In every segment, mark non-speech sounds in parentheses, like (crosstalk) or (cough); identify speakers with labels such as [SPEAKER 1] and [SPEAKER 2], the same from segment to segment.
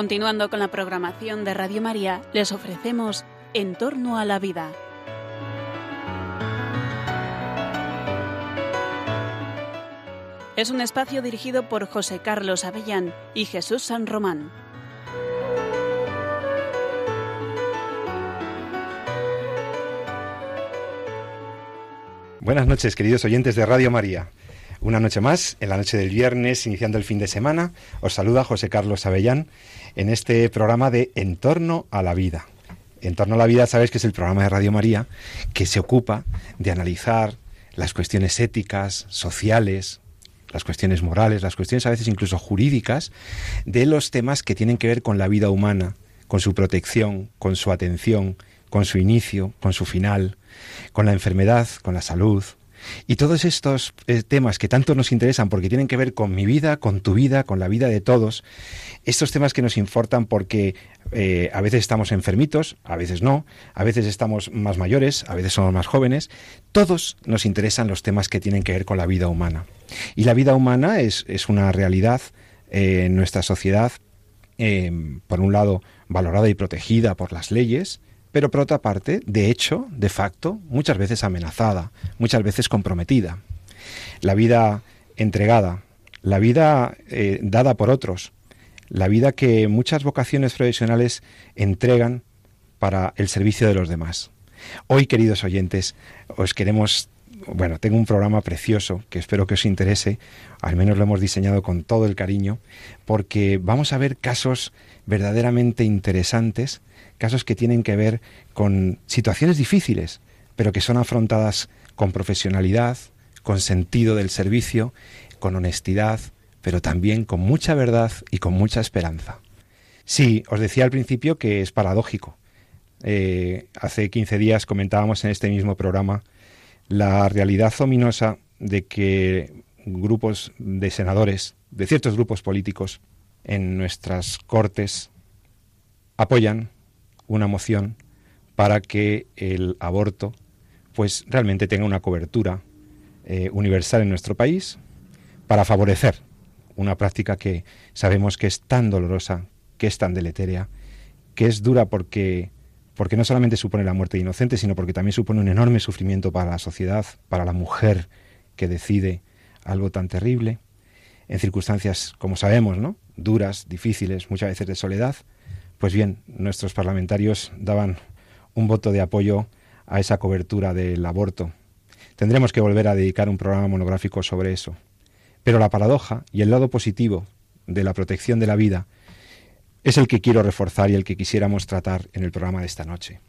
[SPEAKER 1] Continuando con la programación de Radio María, les ofrecemos En torno a la vida. Es un espacio dirigido por José Carlos Avellán y Jesús San Román.
[SPEAKER 2] Buenas noches, queridos oyentes de Radio María. Una noche más, en la noche del viernes, iniciando el fin de semana, os saluda José Carlos Avellán en este programa de En torno a la vida. En torno a la vida, sabéis que es el programa de Radio María que se ocupa de analizar las cuestiones éticas, sociales, las cuestiones morales, las cuestiones a veces incluso jurídicas, de los temas que tienen que ver con la vida humana, con su protección, con su atención, con su inicio, con su final, con la enfermedad, con la salud, y todos estos eh, temas que tanto nos interesan porque tienen que ver con mi vida, con tu vida, con la vida de todos, estos temas que nos importan porque eh, a veces estamos enfermitos, a veces no, a veces estamos más mayores, a veces somos más jóvenes, todos nos interesan los temas que tienen que ver con la vida humana. Y la vida humana es, una realidad eh, en nuestra sociedad, por un lado, valorada y protegida por las leyes, pero por otra parte, de hecho, de facto, muchas veces amenazada, muchas veces comprometida. La vida entregada, la vida eh, dada por otros, la vida que muchas vocaciones profesionales entregan para el servicio de los demás. Hoy, queridos oyentes, os queremos, bueno, tengo un programa precioso que espero que os interese, al menos lo hemos diseñado con todo el cariño, porque vamos a ver casos verdaderamente interesantes casos que tienen que ver con situaciones difíciles, pero que son afrontadas con profesionalidad, con sentido del servicio, con honestidad, pero también con mucha verdad y con mucha esperanza. Sí, os decía al principio que es paradójico. Eh, hace 15 días comentábamos en este mismo programa la realidad ominosa de que grupos de senadores, de ciertos grupos políticos en nuestras cortes, apoyan una moción para que el aborto pues realmente tenga una cobertura eh, universal en nuestro país para favorecer una práctica que sabemos que es tan dolorosa, que es tan deletérea, que es dura porque porque no solamente supone la muerte de inocentes, sino porque también supone un enorme sufrimiento para la sociedad, para la mujer que decide algo tan terrible, en circunstancias, como sabemos, ¿no? duras, difíciles, muchas veces de soledad, pues bien, nuestros parlamentarios daban un voto de apoyo a esa cobertura del aborto. Tendremos que volver a dedicar un programa monográfico sobre eso. Pero la paradoja y el lado positivo de la protección de la vida es el que quiero reforzar y el que quisiéramos tratar en el programa de esta noche.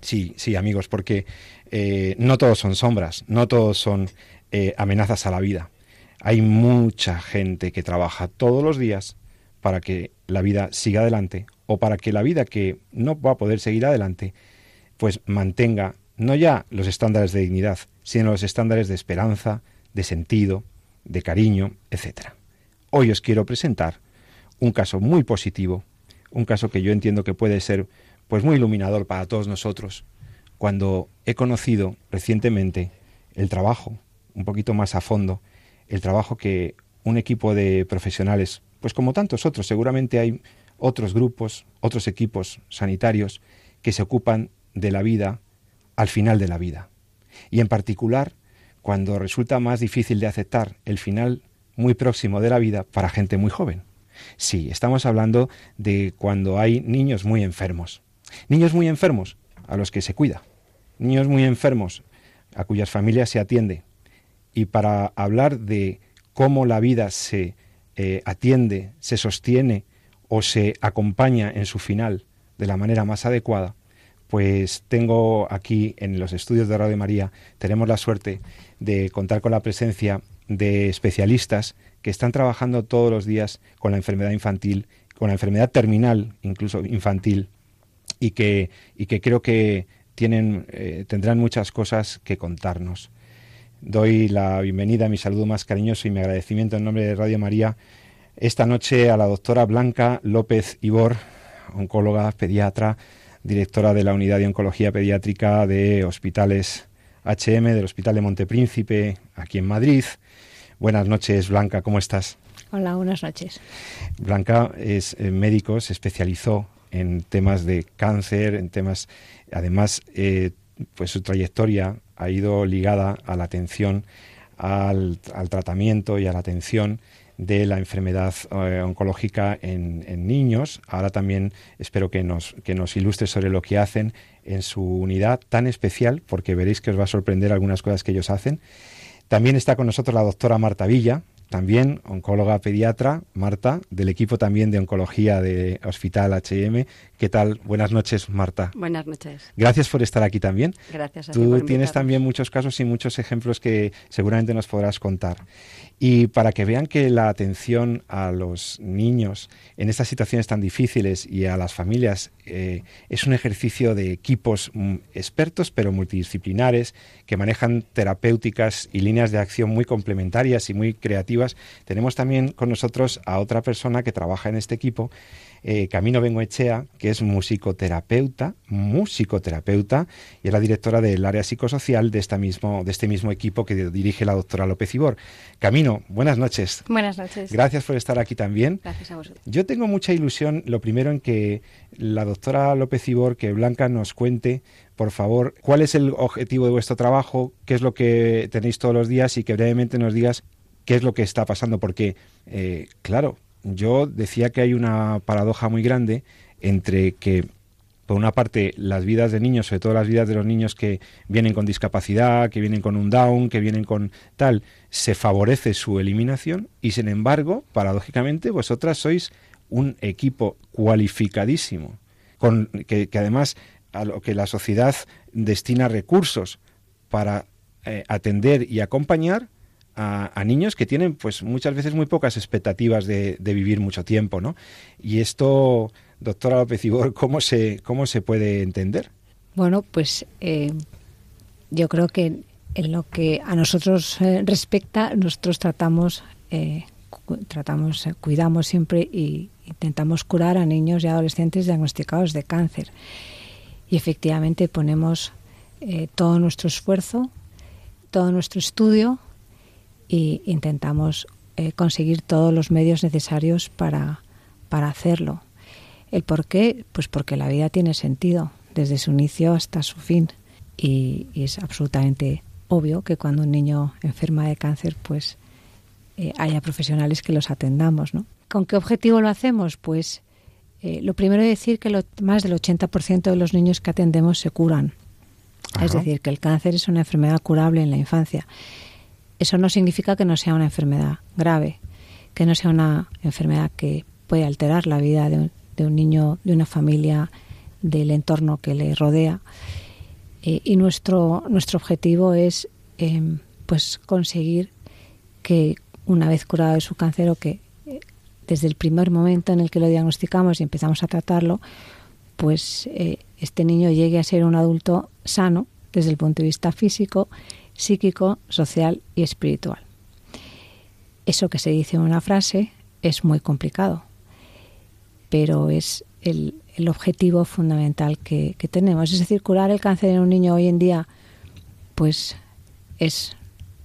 [SPEAKER 2] Sí, sí, amigos, porque eh, no todos son sombras, no todos son eh, amenazas a la vida. Hay mucha gente que trabaja todos los días para que la vida siga adelante o para que la vida que no va a poder seguir adelante, pues mantenga no ya los estándares de dignidad, sino los estándares de esperanza, de sentido, de cariño, etc. Hoy os quiero presentar un caso muy positivo, un caso que yo entiendo que puede ser pues muy iluminador para todos nosotros, cuando he conocido recientemente el trabajo, un poquito más a fondo, el trabajo que un equipo de profesionales pues como tantos otros, seguramente hay otros grupos, otros equipos sanitarios que se ocupan de la vida al final de la vida. Y en particular, cuando resulta más difícil de aceptar el final muy próximo de la vida para gente muy joven. Sí, estamos hablando de cuando hay niños muy enfermos. Niños muy enfermos a los que se cuida. Niños muy enfermos a cuyas familias se atiende. Y para hablar de cómo la vida se eh, atiende, se sostiene o se acompaña en su final de la manera más adecuada, pues tengo aquí en los estudios de Radio María, tenemos la suerte de contar con la presencia de especialistas que están trabajando todos los días con la enfermedad infantil, con la enfermedad terminal, incluso infantil, y que, y que creo que tienen, eh, tendrán muchas cosas que contarnos. Doy la bienvenida, mi saludo más cariñoso y mi agradecimiento en nombre de Radio María esta noche a la doctora Blanca López Ibor, oncóloga, pediatra, directora de la Unidad de Oncología Pediátrica de Hospitales HM del Hospital de Montepríncipe, aquí en Madrid. Buenas noches, Blanca, ¿cómo estás?
[SPEAKER 3] Hola, buenas noches.
[SPEAKER 2] Blanca es eh, médico, se especializó en temas de cáncer, en temas, además, eh, pues su trayectoria ha ido ligada a la atención al, tratamiento y a la atención de la enfermedad eh, oncológica en, en, niños. Ahora también espero que nos, que nos ilustre sobre lo que hacen en su unidad tan especial, porque veréis que os va a sorprender algunas cosas que ellos hacen. También está con nosotros la doctora Marta Villa, también oncóloga pediatra, Marta, del equipo también de oncología de Hospital HM. ¿Qué tal? Buenas noches, Marta.
[SPEAKER 4] Buenas noches.
[SPEAKER 2] Gracias por estar aquí también.
[SPEAKER 4] Gracias
[SPEAKER 2] a Tú tienes también muchos casos y muchos ejemplos que seguramente nos podrás contar. Y para que vean que la atención a los niños en estas situaciones tan difíciles y a las familias eh, es un ejercicio de equipos mm, expertos pero multidisciplinares que manejan terapéuticas y líneas de acción muy complementarias y muy creativas, tenemos también con nosotros a otra persona que trabaja en este equipo eh, Camino Bengoechea, que es musicoterapeuta, musicoterapeuta, y es la directora del área psicosocial de, esta mismo, de este mismo equipo que dirige la doctora López Ibor. Camino, buenas noches.
[SPEAKER 4] Buenas noches.
[SPEAKER 2] Gracias por estar aquí también.
[SPEAKER 4] Gracias a vosotros.
[SPEAKER 2] Yo tengo mucha ilusión, lo primero, en que la doctora López Ibor, que Blanca nos cuente por favor, cuál es el objetivo de vuestro trabajo, qué es lo que tenéis todos los días y que brevemente nos digas qué es lo que está pasando, porque, eh, claro, yo decía que hay una paradoja muy grande entre que por una parte, las vidas de niños, sobre todo las vidas de los niños que vienen con discapacidad, que vienen con un down, que vienen con tal, se favorece su eliminación y, sin embargo, paradójicamente, vosotras sois un equipo cualificadísimo, con, que, además a lo que la sociedad destina recursos para eh, atender y acompañar, a, niños que tienen pues muchas veces muy pocas expectativas de, vivir mucho tiempo, ¿no? Y esto, doctora López Ibor, ¿cómo se, cómo se puede entender?
[SPEAKER 3] Bueno, pues eh, yo creo que en lo que a nosotros eh, respecta, nosotros tratamos, eh, tratamos, cuidamos siempre y intentamos curar a niños y adolescentes diagnosticados de cáncer. Y efectivamente ponemos todo nuestro esfuerzo, todo nuestro estudio y intentamos eh, conseguir todos los medios necesarios para, para hacerlo. ¿El por qué? Pues porque la vida tiene sentido, desde su inicio hasta su fin. Y, es absolutamente obvio que cuando un niño enferma de cáncer, pues eh, haya profesionales que los atendamos. ¿no? ¿Con qué objetivo lo hacemos? Pues eh, lo primero es decir que lo, más del 80% de los niños que atendemos se curan. Es decir, que el cáncer es una enfermedad curable en la infancia. Eso no significa que no sea una enfermedad grave, que no sea una enfermedad que puede alterar la vida de un, niño, de una familia, del entorno que le rodea. Eh, y nuestro, nuestro objetivo es em, pues conseguir que una vez curado de su cáncer o que eh, desde el primer momento en el que lo diagnosticamos y empezamos a tratarlo, pues eh, este niño llegue a ser un adulto sano desde el punto de vista físico psíquico, social y espiritual. Eso que se dice en una frase es muy complicado, pero es el, objetivo fundamental que, tenemos. Es decir, curar el cáncer en un niño hoy en día, pues es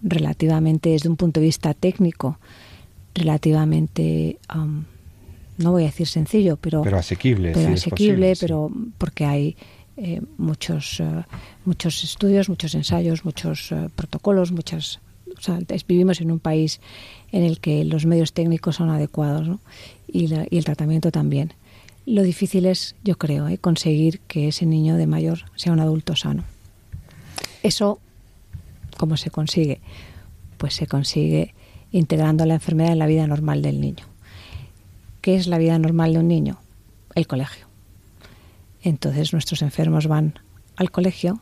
[SPEAKER 3] relativamente, desde un punto de vista técnico, relativamente, um, no voy a decir sencillo, pero,
[SPEAKER 2] pero asequible,
[SPEAKER 3] pero asequible, pero porque hay eh, muchos, eh, muchos estudios, muchos ensayos, muchos eh, protocolos, muchas... vivimos en un país en el que los medios técnicos son adecuados y, el tratamiento también. Lo difícil es, yo creo, conseguir que ese niño de mayor sea un adulto sano. Eso, ¿cómo se consigue? Pues se consigue integrando la enfermedad en la vida normal del niño. ¿Qué es la vida normal de un niño? El colegio. Entonces nuestros enfermos van al colegio.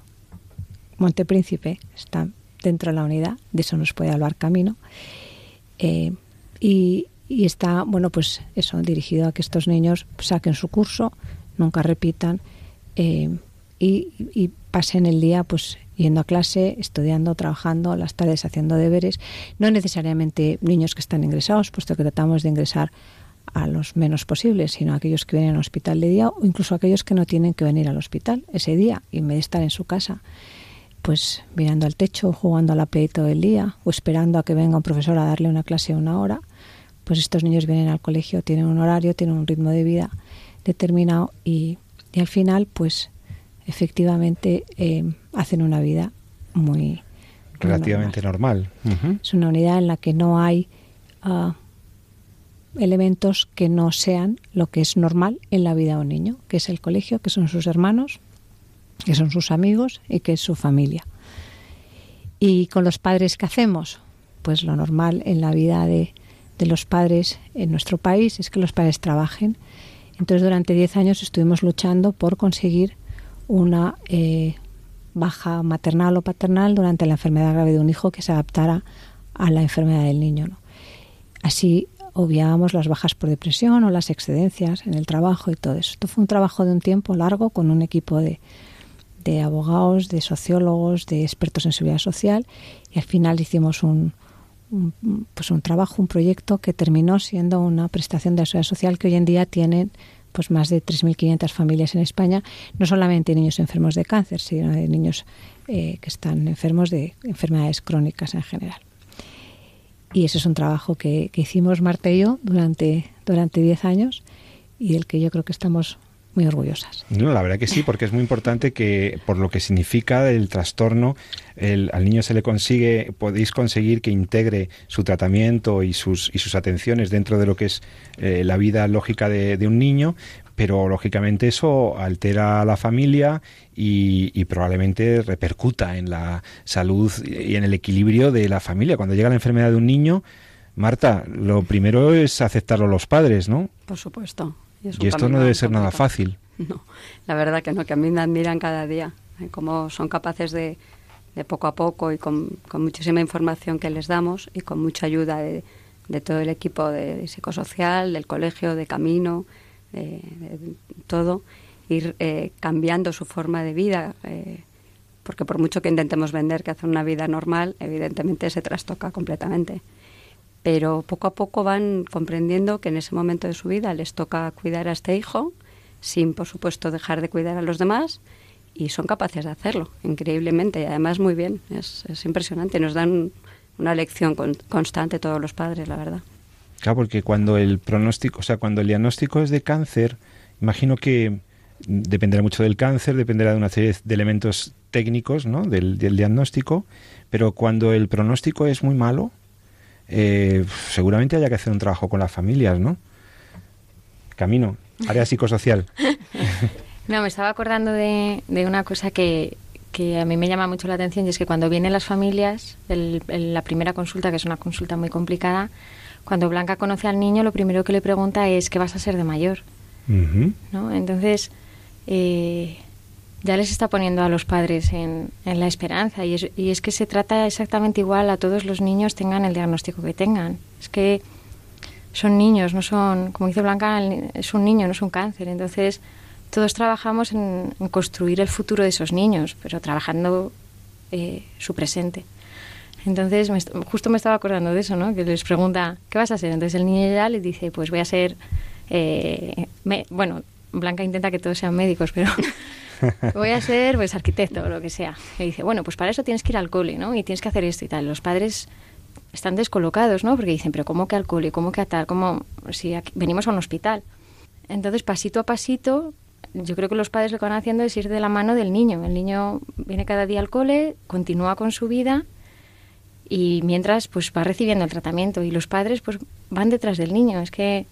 [SPEAKER 3] Montepríncipe está dentro de la unidad, de eso nos puede hablar Camino. Eh, y, está, bueno, pues eso, dirigido a que estos niños saquen su curso, nunca repitan eh, y, pasen el día pues yendo a clase, estudiando, trabajando, las tardes haciendo deberes. No necesariamente niños que están ingresados, puesto que tratamos de ingresar a los menos posibles, sino a aquellos que vienen al hospital de día o incluso aquellos que no tienen que venir al hospital ese día y en vez de estar en su casa, pues mirando al techo, jugando a la play todo el día o esperando a que venga un profesor a darle una clase una hora, pues estos niños vienen al colegio, tienen un horario, tienen un ritmo de vida determinado y, y al final, pues efectivamente eh, hacen una vida muy
[SPEAKER 2] relativamente normal.
[SPEAKER 3] Es una unidad en la que no hay ah, elementos que no sean lo que es normal en la vida de un niño, que es el colegio, que son sus hermanos, que son sus amigos y que es su familia. ¿Y con los padres qué hacemos? Pues lo normal en la vida de, los padres en nuestro país es que los padres trabajen. Entonces durante 10 años estuvimos luchando por conseguir una eh, baja maternal o paternal durante la enfermedad grave de un hijo que se adaptara a la enfermedad del niño. Así obviábamos las bajas por depresión o las excedencias en el trabajo y todo eso. Esto fue un trabajo de un tiempo largo con un equipo de, de abogados, de sociólogos, de expertos en seguridad social y al final hicimos un, pues un trabajo, un proyecto que terminó siendo una prestación de seguridad social que hoy en día tiene pues más de 3.500 familias en España, no solamente niños enfermos de cáncer, sino de niños eh, que están enfermos de enfermedades crónicas en general. Y ese es un trabajo que, que hicimos Marta y yo durante, durante 10 años y del que yo creo que estamos muy orgullosas.
[SPEAKER 2] No, la verdad que sí, porque es muy importante que por lo que significa el trastorno, el, al niño se le consigue, podéis conseguir que integre su tratamiento y sus, y sus atenciones dentro de lo que es eh, la vida lógica de, un niño, pero lógicamente eso altera a la familia y, y, probablemente repercuta en la salud y en el equilibrio de la familia. Cuando llega la enfermedad de un niño, Marta, lo primero es aceptarlo los padres, ¿no?
[SPEAKER 4] Por supuesto.
[SPEAKER 2] Y, esto no debe ser nada fácil. (laughs)
[SPEAKER 4] No, la verdad que no, que a mí me admiran cada día, ¿eh? cómo son capaces de, de poco a poco y con, muchísima información que les damos y con mucha ayuda de, todo el equipo de, psicosocial, del colegio, de camino, de, todo, ir eh, cambiando su forma de vida. Eh, porque por mucho que intentemos vender que hacen una vida normal, evidentemente se trastoca completamente pero poco a poco van comprendiendo que en ese momento de su vida les toca cuidar a este hijo, sin por supuesto dejar de cuidar a los demás, y son capaces de hacerlo, increíblemente, y además muy bien, es, impresionante, nos dan una lección constante todos los padres, la verdad.
[SPEAKER 2] Claro, porque cuando el pronóstico, o sea, cuando el diagnóstico es de cáncer, imagino que dependerá mucho del cáncer, dependerá de una serie de elementos técnicos, ¿no? del diagnóstico, pero cuando el pronóstico es muy malo, eh, seguramente haya que hacer un trabajo con las familias, ¿no? Camino, área (laughs) psicosocial. (laughs)
[SPEAKER 5] no, me estaba acordando de, una cosa que, a mí me llama mucho la atención y es que cuando vienen las familias, la primera consulta, que es una consulta muy complicada, cuando Blanca conoce al niño, lo primero que le pregunta es ¿qué vas a ser de mayor? ¿No? Entonces, eh, ya les está poniendo a los padres en, la esperanza y es, y es, que se trata exactamente igual a todos los niños tengan el diagnóstico que tengan. Es que son niños, no son, como dice Blanca, es un niño, no es un cáncer. Entonces, todos trabajamos en, construir el futuro de esos niños, pero trabajando eh, su presente. Entonces, justo me estaba acordando de eso, ¿no? Que les pregunta, ¿qué vas a ser? Entonces el niño ya le dice, pues voy a ser, eh, bueno, Blanca intenta que todos sean médicos, pero (laughs) voy a ser pues arquitecto o lo que sea. Y dice, bueno, pues para eso tienes que ir al cole, ¿no? Y tienes que hacer esto y tal. Los padres están descolocados, ¿no? Porque dicen, pero ¿cómo que al cole? ¿Cómo que a tal? ¿Cómo si venimos a un hospital? Entonces, pasito a pasito, yo creo que los padres lo que van haciendo es ir de la mano del niño. El niño viene cada día al cole, continúa con su vida y mientras pues va recibiendo el tratamiento y los padres pues van detrás del niño. Es que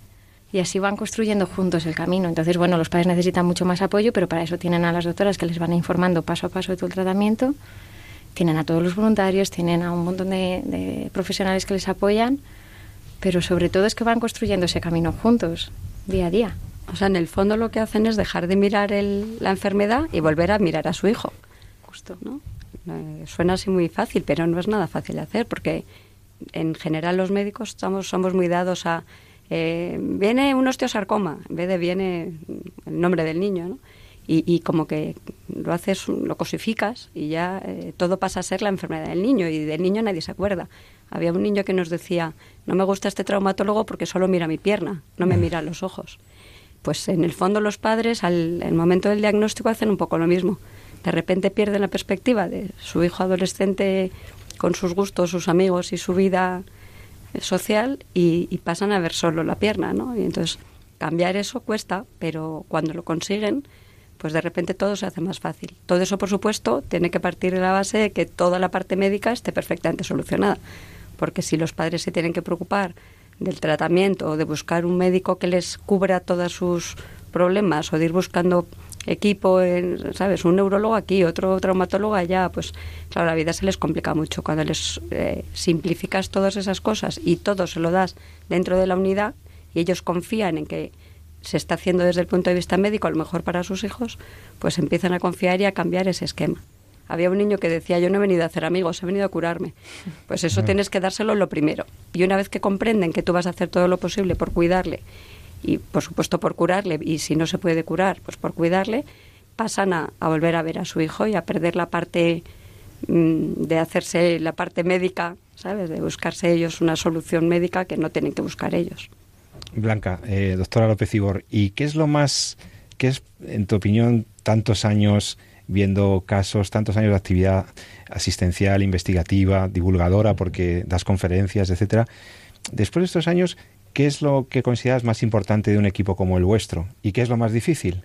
[SPEAKER 5] y así van construyendo juntos el camino. Entonces, bueno, los padres necesitan mucho más apoyo, pero para eso tienen a las doctoras que les van informando paso a paso de todo el tratamiento, tienen a todos los voluntarios, tienen a un montón de, profesionales que les apoyan, pero sobre todo es que van construyendo ese camino juntos, día a día.
[SPEAKER 4] O sea, en el fondo lo que hacen es dejar de mirar la enfermedad y volver a mirar a su hijo. Justo, ¿no? Eh, suena así muy fácil, pero no es nada fácil de hacer porque en general los médicos estamos, somos muy dados a eh, viene un osteosarcoma, en vez de viene el nombre del niño, ¿no? Y, como que lo haces, lo cosificas y ya eh, todo pasa a ser la enfermedad del niño y del niño nadie se acuerda. Había un niño que nos decía, no me gusta este traumatólogo porque solo mira mi pierna, no me mira los ojos. Pues en el fondo los padres al momento del diagnóstico hacen un poco lo mismo. De repente pierden la perspectiva de su hijo adolescente con sus gustos, sus amigos y su vida social y, y pasan a ver solo la pierna, ¿no? Y entonces cambiar eso cuesta, pero cuando lo consiguen, pues de repente todo se hace más fácil. Todo eso, por supuesto, tiene que partir de la base de que toda la parte médica esté perfectamente solucionada. Porque si los padres se tienen que preocupar del tratamiento o de buscar un médico que les cubra todos sus problemas o de ir buscando equipo, en, ¿sabes? Un neurólogo aquí, otro traumatólogo allá, pues claro, la vida se les complica mucho. Cuando les eh, simplificas todas esas cosas y todo se lo das dentro de la unidad y ellos confían en que se está haciendo desde el punto de vista médico, a lo mejor para sus hijos, pues empiezan a confiar y a cambiar ese esquema. Había un niño que decía, yo no he venido a hacer amigos, he venido a curarme. Pues eso tienes que dárselo lo primero. Y una vez que comprenden que tú vas a hacer todo lo posible por cuidarle, y por supuesto por curarle, y si no se puede curar, pues por cuidarle, pasan a, volver a ver a su hijo y a perder la parte mm, de hacerse la parte médica, ¿sabes? De buscarse ellos una solución médica que no tienen que buscar ellos.
[SPEAKER 2] Blanca, eh, doctora López Ibor, ¿y qué es lo más, qué es, en tu opinión, tantos años viendo casos, tantos años de actividad asistencial, investigativa, divulgadora, porque das conferencias, etcétera? Después de estos años, ¿qué es lo que consideras más importante de un equipo como el vuestro? ¿Y qué es lo más difícil?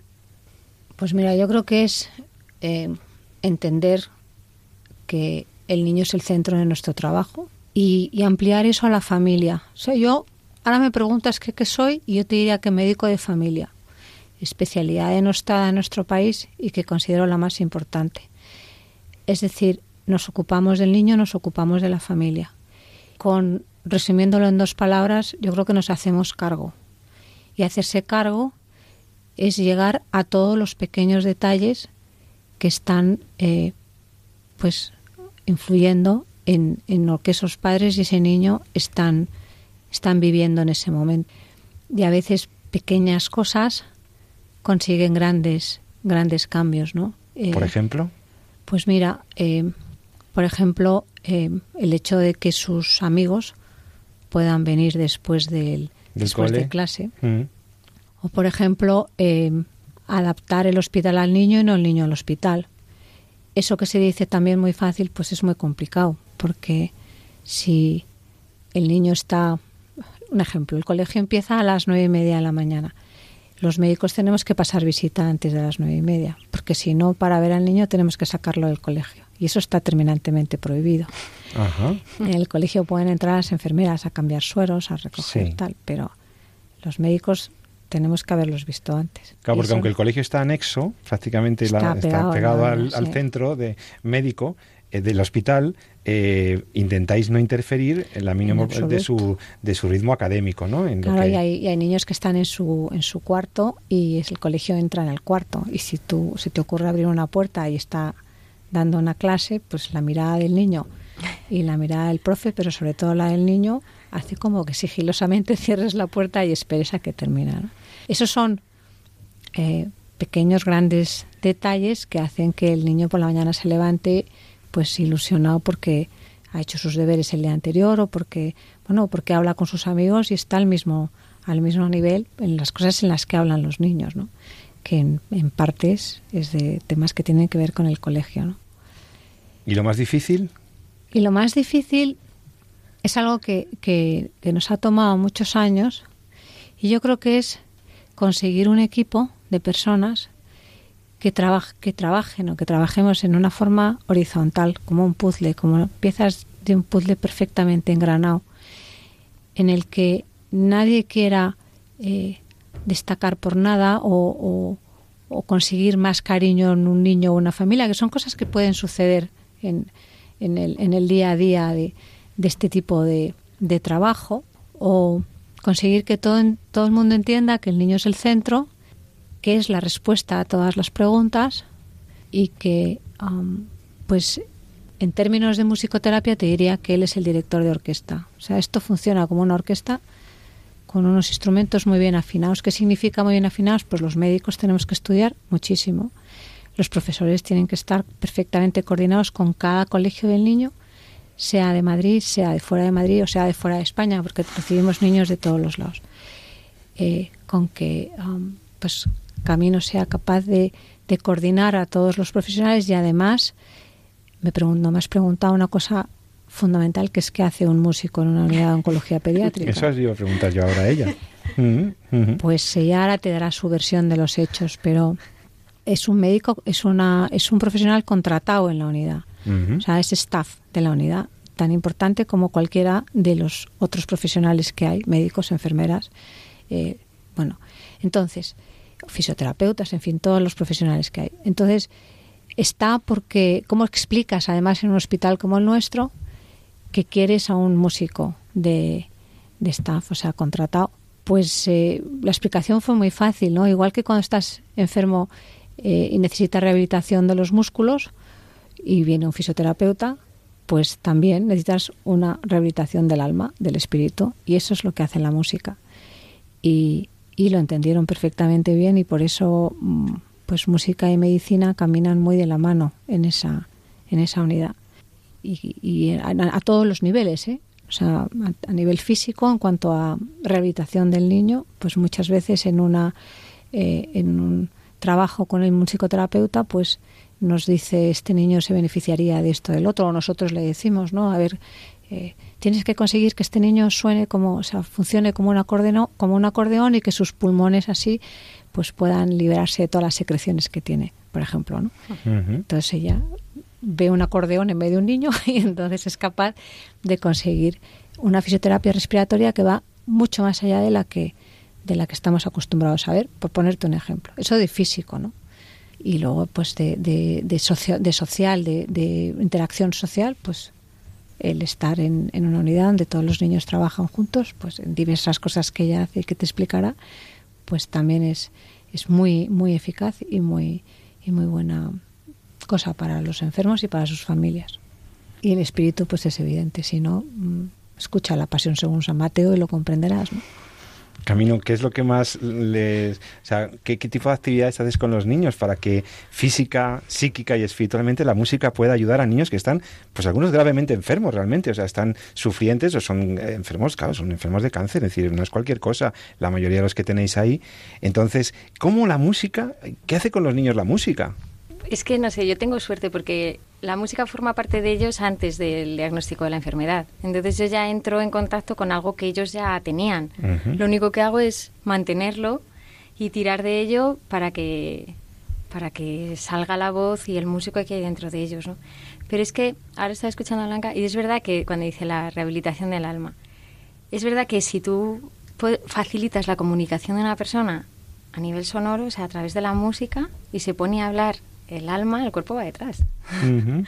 [SPEAKER 3] Pues mira, yo creo que es eh, entender que el niño es el centro de nuestro trabajo y, ampliar eso a la familia. O sea, yo Ahora me preguntas qué, qué soy y yo te diría que médico de familia, especialidad denotada en nuestro país y que considero la más importante. Es decir, nos ocupamos del niño, nos ocupamos de la familia. Con resumiéndolo en dos palabras, yo creo que nos hacemos cargo. Y hacerse cargo es llegar a todos los pequeños detalles que están eh, pues influyendo en, en lo que esos padres y ese niño están están viviendo en ese momento. Y a veces pequeñas cosas consiguen grandes, grandes cambios, ¿no?
[SPEAKER 2] Eh, por ejemplo.
[SPEAKER 3] Pues mira, eh, por ejemplo, el hecho de que sus amigos puedan venir después del, después de clase. Mm. O por ejemplo, adaptar el hospital al niño y no el niño al hospital. Eso que se dice también muy fácil, pues es muy complicado, porque si el niño está un ejemplo, el colegio empieza a las nueve y media de la mañana. Los médicos tenemos que pasar visita antes de las nueve y media, porque si no, para ver al niño tenemos que sacarlo del colegio. Y eso está terminantemente prohibido. En el colegio pueden entrar las enfermeras a cambiar sueros, a recoger tal, pero los médicos tenemos que haberlos visto antes.
[SPEAKER 2] Claro, porque aunque el colegio está anexo, prácticamente está, pegado, al, centro de médico eh, del hospital, eh, intentáis no interferir en la mínima de su, de su ritmo académico, ¿no?
[SPEAKER 3] claro, y, hay, niños que están en su, en su cuarto y es el colegio entra en el cuarto. Y si tú se te ocurre abrir una puerta y está dando una clase, pues la mirada del niño y la mirada del profe, pero sobre todo la del niño, hace como que sigilosamente (laughs) cierres la puerta y esperes a que termine. Esos son eh, pequeños, grandes detalles que hacen que el niño por la mañana se levante pues ilusionado porque ha hecho sus deberes el día anterior o porque bueno porque habla con sus amigos y está al mismo al mismo nivel en las cosas en las que hablan los niños ¿no? Que en, en partes es de temas que tienen que ver con el colegio ¿no?
[SPEAKER 2] y lo más difícil
[SPEAKER 3] y lo más difícil es algo que, que, que nos ha tomado muchos años y yo creo que es conseguir un equipo de personas que, que trabajen o que trabajemos en una forma horizontal, como un puzzle, como piezas de un puzzle perfectamente engranado, en el que nadie quiera eh, destacar por nada o, conseguir más cariño en un niño o una familia, que son cosas que pueden suceder en, en, el, día a día de, este tipo de, de, trabajo, o conseguir que todo, todo el mundo entienda que el niño es el centro que es la respuesta a todas las preguntas y que, um, pues, en términos de musicoterapia te diría que él es el director de orquesta. O sea, esto funciona como una orquesta con unos instrumentos muy bien afinados. ¿Qué significa muy bien afinados? Pues los médicos tenemos que estudiar muchísimo. Los profesores tienen que estar perfectamente coordinados con cada colegio del niño, sea de Madrid, sea de fuera de Madrid o sea de fuera de España, porque recibimos niños de todos los lados. Eh, con que um, pues Camino sea capaz de, coordinar a todos los profesionales y además me, pregunto, me has preguntado una cosa fundamental, que es qué hace un músico en una unidad de oncología pediátrica.
[SPEAKER 2] Eso iba a preguntar yo ahora a ella. (laughs)
[SPEAKER 3] Pues ella ahora te dará su versión de los hechos, pero es un médico, es, una, es un profesional contratado en la unidad. O sea, es staff de la unidad, tan importante como cualquiera de los otros profesionales que hay, médicos, enfermeras. Eh, bueno, entonces, fisioterapeutas, en fin, todos los profesionales que hay. Entonces, está porque, ¿cómo explicas, además, en un hospital como el nuestro, que quieres a un músico de, staff, o sea, contratado? Pues eh, la explicación fue muy fácil, ¿no? Igual que cuando estás enfermo eh, y necesitas rehabilitación de los músculos y viene un fisioterapeuta, pues también necesitas una rehabilitación del alma, del espíritu, y eso es lo que hace la música. Y, y lo entendieron perfectamente bien y por eso mm, pues música y medicina caminan muy de la mano en esa, en esa unidad. Y, a, todos los niveles, ¿eh? O sea, a, nivel físico, en cuanto a rehabilitación del niño, pues muchas veces en una eh, en un trabajo con el musicoterapeuta, pues nos dice este niño se beneficiaría de esto del otro, o nosotros le decimos, ¿no? A ver, eh, tienes que conseguir que este niño suene como, o sea, funcione como un acordeón, como un acordeón y que sus pulmones así pues puedan liberarse de todas las secreciones que tiene, por ejemplo, ¿no? Entonces ella ve un acordeón en vez de un niño (laughs) y entonces es capaz de conseguir una fisioterapia respiratoria que va mucho más allá de la que de la que estamos acostumbrados a ver, por ponerte un ejemplo. Eso de físico, ¿no? Y luego, pues, de, de, de, de social, de, de, interacción social, pues, el estar en, en, una unidad donde todos los niños trabajan juntos, pues, en diversas cosas que ella hace y que te explicará, pues también es, es muy, muy eficaz y muy, y muy buena cosa para los enfermos y para sus familias. Y el espíritu, pues es evidente, si no, mm, escucha la pasión según San Mateo y lo comprenderás, ¿no?
[SPEAKER 2] Camino, ¿qué es lo que más les... O sea, ¿qué, tipo de actividades haces con los niños para que física, psíquica y espiritualmente la música pueda ayudar a niños que están, pues algunos gravemente enfermos realmente, o sea, están sufrientes o son eh, enfermos, claro, son enfermos de cáncer, es decir, no es cualquier cosa, la mayoría de los que tenéis ahí. Entonces, ¿cómo la música, qué hace con los niños la música?
[SPEAKER 5] Es que no sé, yo tengo suerte porque la música forma parte de ellos antes del diagnóstico de la enfermedad. Entonces yo ya entro en contacto con algo que ellos ya tenían. Lo único que hago es mantenerlo y tirar de ello para que para que salga la voz y el músico que hay dentro de ellos, ¿no? Pero es que ahora estaba escuchando a Blanca y es verdad que cuando dice la rehabilitación del alma, es verdad que si tú facilitas la comunicación de una persona a nivel sonoro, o sea, a través de la música, y se pone a hablar el alma, el cuerpo va detrás. (laughs)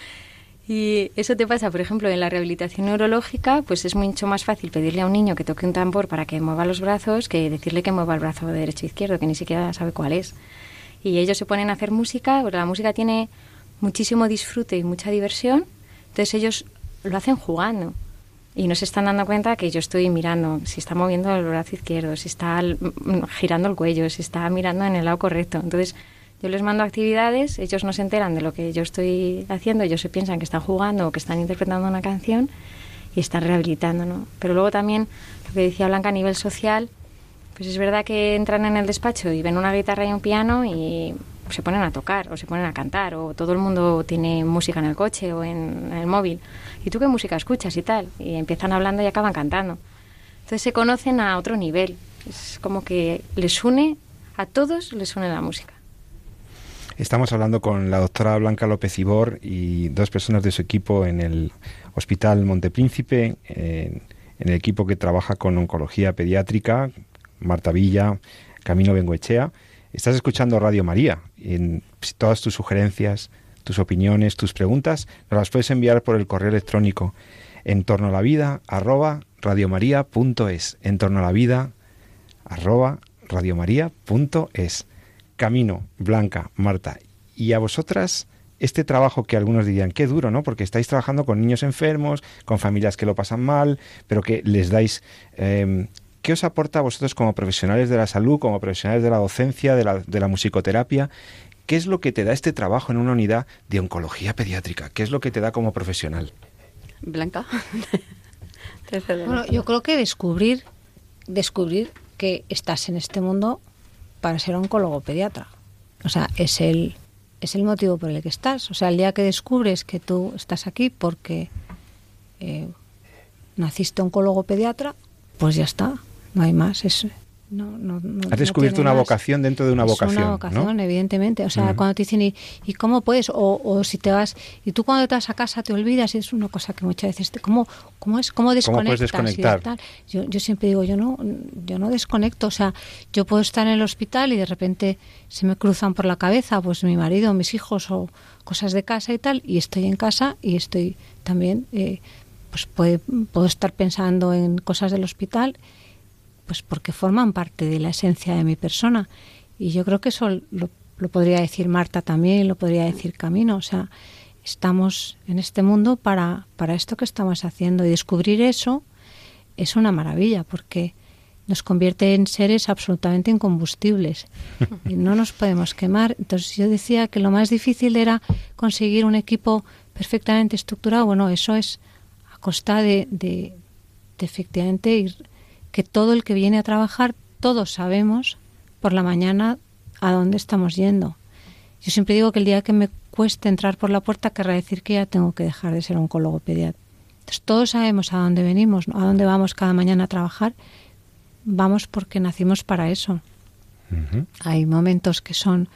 [SPEAKER 5] Y eso te pasa, por ejemplo, en la rehabilitación neurológica, pues es mucho más fácil pedirle a un niño que toque un tambor para que mueva los brazos que decirle que mueva el brazo derecho e izquierdo, que ni siquiera sabe cuál es. Y ellos se ponen a hacer música, porque la música tiene muchísimo disfrute y mucha diversión, entonces ellos lo hacen jugando. Y no se están dando cuenta que yo estoy mirando si está moviendo el brazo izquierdo, si está girando el cuello, si está mirando en el lado correcto. Entonces, yo les mando actividades, ellos no se enteran de lo que yo estoy haciendo, ellos se piensan que están jugando o que están interpretando una canción y están rehabilitando, ¿no? Pero luego también, lo que decía Blanca a nivel social, pues es verdad que entran en el despacho y ven una guitarra y un piano y se ponen a tocar o se ponen a cantar o todo el mundo tiene música en el coche o en, el móvil. ¿Y tú qué música escuchas y tal? Y empiezan hablando y acaban cantando. Entonces se conocen a otro nivel. Es como que les une, a todos les une la música.
[SPEAKER 2] Estamos hablando con la doctora Blanca López Ibor y dos personas de su equipo en el Hospital Montepríncipe, en, en el equipo que trabaja con oncología pediátrica, Marta Villa, Camino Bengoechea. Estás escuchando Radio María. En todas tus sugerencias, tus opiniones, tus preguntas, nos las puedes enviar por el correo electrónico en torno a la vida arroba radiomaria.es. En torno a la vida arroba radiomaria.es. Camino, Blanca, Marta, y a vosotras este trabajo que algunos dirían, qué duro, ¿no? Porque estáis trabajando con niños enfermos, con familias que lo pasan mal, pero que les dais... Em, ¿Qué os aporta a vosotros como profesionales de la salud, como profesionales de la docencia, de la, de la musicoterapia? ¿Qué es lo que te da este trabajo en una unidad de oncología pediátrica? ¿Qué es lo que te da como profesional?
[SPEAKER 4] Blanca. (laughs)
[SPEAKER 3] bueno, yo creo que descubrir, descubrir que estás en este mundo para ser oncólogo pediatra. O sea, es el, es el motivo por el que estás. O sea, el día que descubres que tú estás aquí porque eh, naciste oncólogo pediatra, pues ya está, no hay más. Es, no, no,
[SPEAKER 2] Has descubierto una vocación dentro de una vocación.
[SPEAKER 3] Es una vocación, evidentemente. O sea, cuando te dicen, ¿y, ¿y, cómo puedes? O, o, si te vas, y tú cuando te vas a casa te olvidas, es una cosa que muchas veces, te, ¿cómo, cómo es? ¿Cómo desconectas?
[SPEAKER 2] ¿Cómo desconectar?
[SPEAKER 3] Yo, yo siempre digo, yo no, yo no desconecto. O sea, yo puedo estar en el hospital y de repente se me cruzan por la cabeza, pues mi marido, mis hijos o cosas de casa y tal, y estoy en casa y estoy también, eh, pues puede, puedo estar pensando en cosas del hospital pues porque forman parte de la esencia de mi persona. Y yo creo que eso lo, podría decir Marta también, lo podría decir Camino. O sea, estamos en este mundo para, para esto que estamos haciendo. Y descubrir eso es una maravilla, porque nos convierte en seres absolutamente incombustibles (laughs) y no nos podemos quemar. Entonces yo decía que lo más difícil era conseguir un equipo perfectamente estructurado. Bueno, eso es a costa de, de, de efectivamente ir que todo el que viene a trabajar, todos sabemos por la mañana a dónde estamos yendo. Yo siempre digo que el día que me cueste entrar por la puerta querrá decir que ya tengo que dejar de ser oncólogo pediatra. Entonces todos sabemos a dónde venimos, a dónde vamos cada mañana a trabajar. Vamos porque nacimos para eso. Hay momentos que son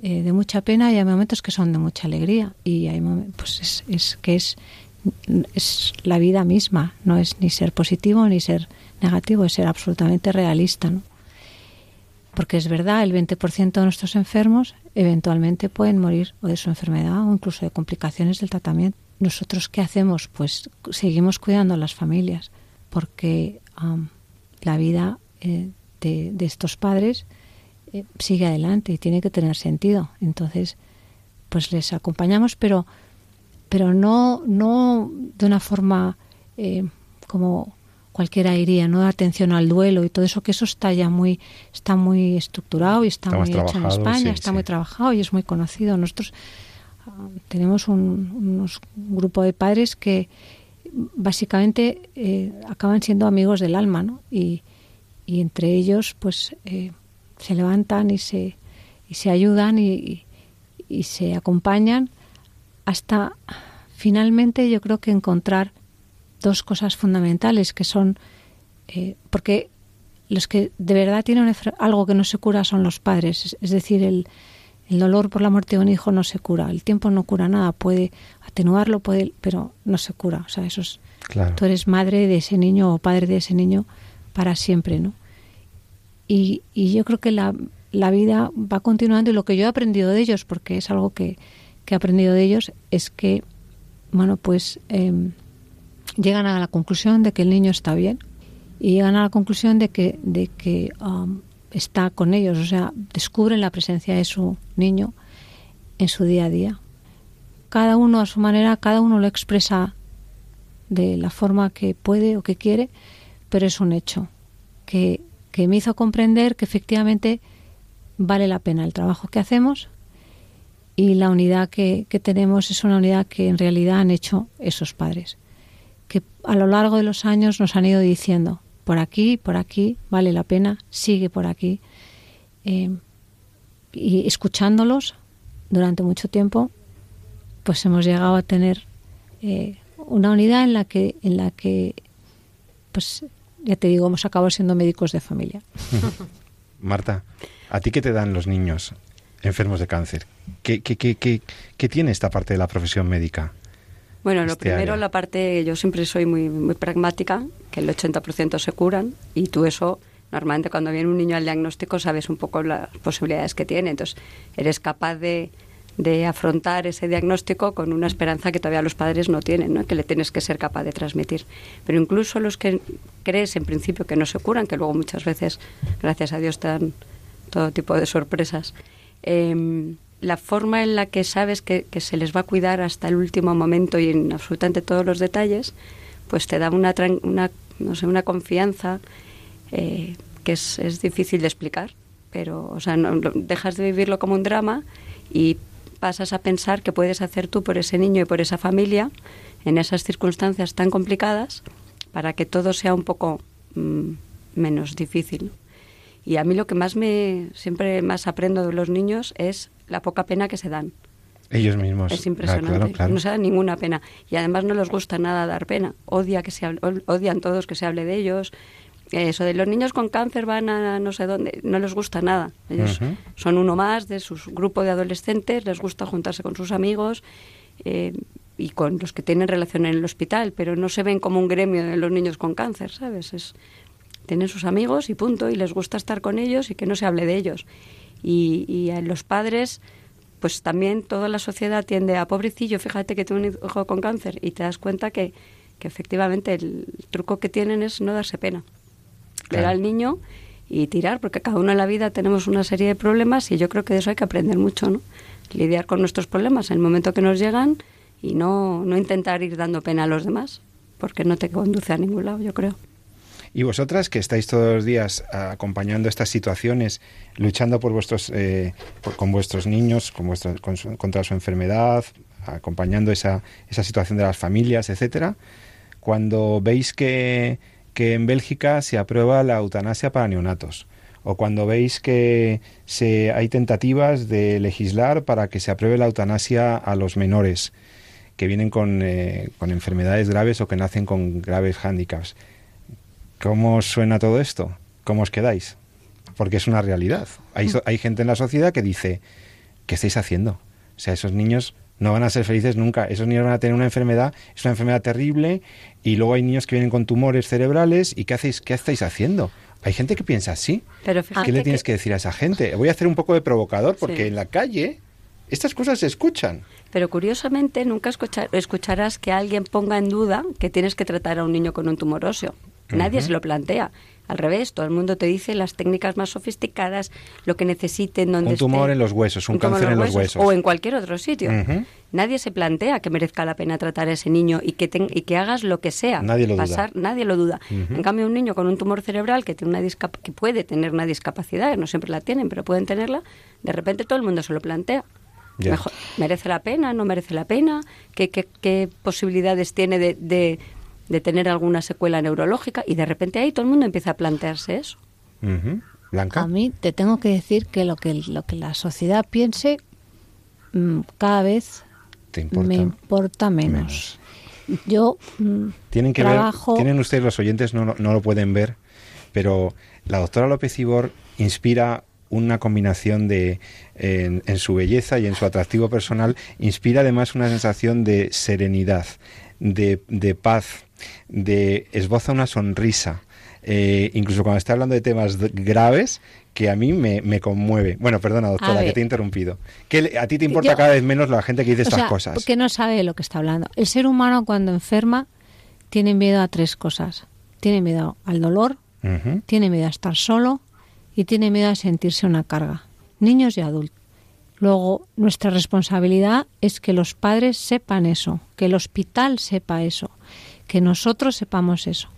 [SPEAKER 3] eh, de mucha pena y hay momentos que son de mucha alegría. Y hay pues es, es que es, es la vida misma, no es ni ser positivo ni ser negativo, es ser absolutamente realista, ¿no? Porque es verdad, el 20% de nuestros enfermos eventualmente pueden morir o de su enfermedad o incluso de complicaciones del tratamiento. ¿Nosotros qué hacemos? Pues seguimos cuidando a las familias, porque la vida eh, de, estos padres eh, sigue adelante y tiene que tener sentido. Entonces, pues les acompañamos, pero, pero no, no de una forma eh, como cualquiera iría, ¿no? Atención al duelo y todo eso, que eso está ya muy, está muy estructurado y está, muy hecho en España, está muy trabajado y es muy conocido. Nosotros ah, tenemos un, grupo de padres que básicamente eh, acaban siendo amigos del alma, ¿no? Y, y entre ellos, pues, eh, se levantan y se, y se ayudan y, y se acompañan hasta finalmente yo creo que encontrar dos cosas fundamentales que son, eh, porque los que de verdad tienen algo que no se cura son los padres, es, decir, el, el, dolor por la muerte de un hijo no se cura, el tiempo no cura nada, puede atenuarlo, puede, pero no se cura, o sea, eso es, tú eres madre de ese niño o padre de ese niño para siempre, ¿no? Y, y yo creo que la, la vida va continuando y lo que yo he aprendido de ellos, porque es algo que, que he aprendido de ellos, es que, bueno, pues... Eh, llegan a la conclusión de que el niño está bien y llegan a la conclusión de que, de que um, está con ellos, o sea, descubren la presencia de su niño en su día a día. Cada uno a su manera, cada uno lo expresa de la forma que puede o que quiere, pero es un hecho que, que me hizo comprender que efectivamente vale la pena el trabajo que hacemos y la unidad que, que tenemos es una unidad que en realidad han hecho esos padres que a lo largo de los años nos han ido diciendo, por aquí, por aquí, vale la pena, sigue por aquí. Eh, y escuchándolos durante mucho tiempo, pues hemos llegado a tener eh, una unidad en la que, en la que, pues ya te digo, hemos acabado siendo médicos de familia. (laughs)
[SPEAKER 2] Marta, ¿a ti qué te dan los niños enfermos de cáncer? ¿Qué, qué, qué, qué tiene esta parte de la profesión médica?
[SPEAKER 4] Bueno, lo este primero, la parte, yo siempre soy muy, muy pragmática, que el 80% se curan y tú eso, normalmente cuando viene un niño al diagnóstico sabes un poco las posibilidades que tiene, entonces eres capaz de, de afrontar ese diagnóstico con una esperanza que todavía los padres no tienen, ¿no? que le tienes que ser capaz de transmitir. Pero incluso los que crees en principio que no se curan, que luego muchas veces, gracias a Dios, te dan todo tipo de sorpresas, eh, la forma en la que sabes que, se les va a cuidar hasta el último momento y en absolutamente todos los detalles, pues te da una, una, no sé, una confianza eh, que es, es, difícil de explicar. Pero, o sea, no, dejas de vivirlo como un drama y pasas a pensar que puedes hacer tú por ese niño y por esa familia en esas circunstancias tan complicadas para que todo sea un poco mm, menos difícil. Y a mí lo que más me siempre más aprendo de los niños es la poca pena que se dan.
[SPEAKER 2] Ellos mismos.
[SPEAKER 4] Es impresionante. No se da ninguna pena. Y además no les gusta nada dar pena. Odia que se odian todos que se hable de ellos. Eso de los niños con cáncer van a no sé dónde, no les gusta nada. Ellos son uno más de su grupo de adolescentes, les gusta juntarse con sus amigos eh, y con los que tienen relación en el hospital, pero no se ven como un gremio de los niños con cáncer, ¿sabes? Es, tienen sus amigos y punto, y les gusta estar con ellos y que no se hable de ellos. Y, y a los padres pues también toda la sociedad tiende a pobrecillo, fíjate que tiene un hijo con cáncer y te das cuenta que, que efectivamente el truco que tienen es no darse pena. Ver al niño y tirar, porque cada uno en la vida tenemos una serie de problemas y yo creo que de eso hay que aprender mucho, ¿no? Lidiar con nuestros problemas en el momento que nos llegan y no, no intentar ir dando pena a los demás, porque no te conduce a ningún lado, yo creo.
[SPEAKER 2] Y vosotras que estáis todos los días acompañando estas situaciones, luchando por vuestros, eh, con vuestros niños, con contra su enfermedad, acompañando esa, esa situación de las familias, etcétera, cuando veis que, que en Bélgica se aprueba la eutanasia para neonatos, o cuando veis que se, hay tentativas de legislar para que se apruebe la eutanasia a los menores que vienen con, eh, con enfermedades graves o que nacen con graves hándicaps. ¿Cómo suena todo esto? ¿Cómo os quedáis? Porque es una realidad. Hay, hay gente en la sociedad que dice, ¿qué estáis haciendo? O sea, esos niños no van a ser felices nunca. Esos niños van a tener una enfermedad, es una enfermedad terrible, y luego hay niños que vienen con tumores cerebrales, ¿y qué hacéis? ¿Qué estáis haciendo? Hay gente que piensa así.
[SPEAKER 4] Pero
[SPEAKER 2] ¿Qué le tienes que... decir a esa gente? Voy a hacer un poco de provocador, porque en la calle estas cosas se escuchan.
[SPEAKER 4] Pero curiosamente nunca escucharás que alguien ponga en duda que tienes que tratar a un niño con un tumor óseo. Nadie se lo plantea. Al revés, todo el mundo te dice las técnicas más sofisticadas, lo que necesiten, donde
[SPEAKER 2] Un tumor en los huesos, un, cáncer en los huesos,
[SPEAKER 4] O en cualquier otro sitio. Nadie se plantea que merezca la pena tratar a ese niño y que, y que hagas lo que sea.
[SPEAKER 2] Nadie lo
[SPEAKER 4] pasar,
[SPEAKER 2] duda.
[SPEAKER 4] Nadie lo duda. En cambio, un niño con un tumor cerebral que, tiene una que puede tener una discapacidad, no siempre la tienen, pero pueden tenerla, de repente todo el mundo se lo plantea. Mejor, ¿Merece la pena? ¿No merece la pena? ¿Qué, qué, qué posibilidades tiene de de tener alguna secuela neurológica y de repente ahí todo el mundo empieza a plantearse eso.
[SPEAKER 2] Blanca.
[SPEAKER 3] A mí te tengo que decir que lo que, lo que la sociedad piense mm, cada vez me importa menos. Yo mm,
[SPEAKER 2] tienen que trabajo... tienen ustedes los oyentes no, no, lo pueden ver, pero la doctora López Ibor inspira una combinación de en, su belleza y en su atractivo personal inspira además una sensación de serenidad, de, de paz, de esboza una sonrisa, eh, incluso cuando está hablando de temas graves, que a mí me, conmueve. Bueno, perdona, doctora, que te he interrumpido. Que a ti te importa cada vez menos la gente que dice estas cosas.
[SPEAKER 3] Porque no sabe de lo que está hablando. El ser humano cuando enferma tiene miedo a tres cosas. Tiene miedo al dolor, tiene miedo a estar solo y tiene miedo a sentirse una carga. Niños y adultos. Luego, nuestra responsabilidad es que los padres sepan eso, que el hospital sepa eso, que nosotros sepamos eso.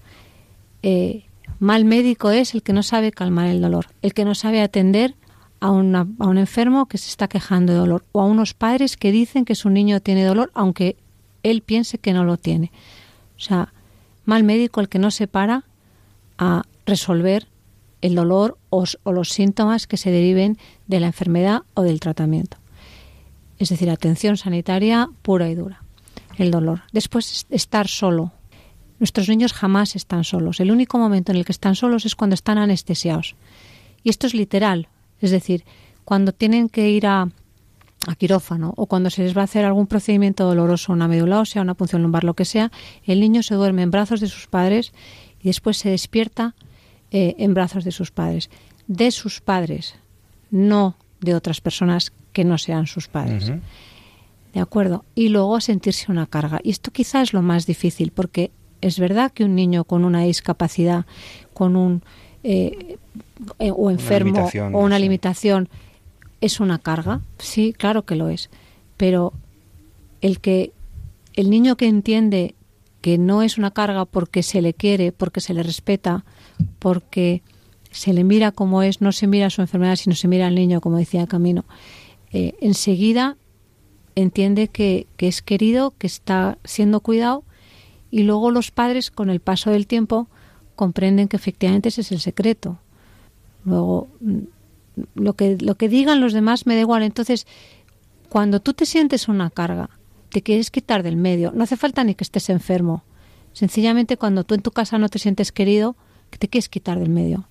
[SPEAKER 3] Eh, mal médico es el que no sabe calmar el dolor, el que no sabe atender a, una, a un enfermo que se está quejando de dolor o a unos padres que dicen que su niño tiene dolor aunque él piense que no lo tiene. O sea, mal médico el que no se para a resolver el dolor o, o, los síntomas que se deriven de la enfermedad o del tratamiento. Es decir, atención sanitaria pura y dura. El dolor. Después, estar solo. Nuestros niños jamás están solos. El único momento en el que están solos es cuando están anestesiados. Y esto es literal. Es decir, cuando tienen que ir a, a quirófano o cuando se les va a hacer algún procedimiento doloroso, una médula ósea, una punción lumbar, lo que sea, el niño se duerme en brazos de sus padres y después se despierta eh, en brazos de sus padres. De sus padres, no de otras personas que no sean sus padres. ¿De acuerdo? Y luego sentirse una carga. Y esto quizá es lo más difícil porque es verdad que un niño con una discapacidad, con un eh, eh, o enfermo o una limitación es una carga, sí, claro que lo es, pero el que el niño que entiende que no es una carga porque se le quiere, porque se le respeta, porque se le mira como es, no se mira su enfermedad, sino se mira al niño, como decía Camino, eh, enseguida entiende que, que es querido, que está siendo cuidado y luego los padres, con el paso del tiempo, comprenden que efectivamente ese es el secreto. Luego, mm, lo que, lo que digan los demás me da igual. Entonces, cuando tú te sientes una carga, te quieres quitar del medio, no hace falta ni que estés enfermo. Sencillamente cuando tú en tu casa no te sientes querido, que te quieres quitar del medio.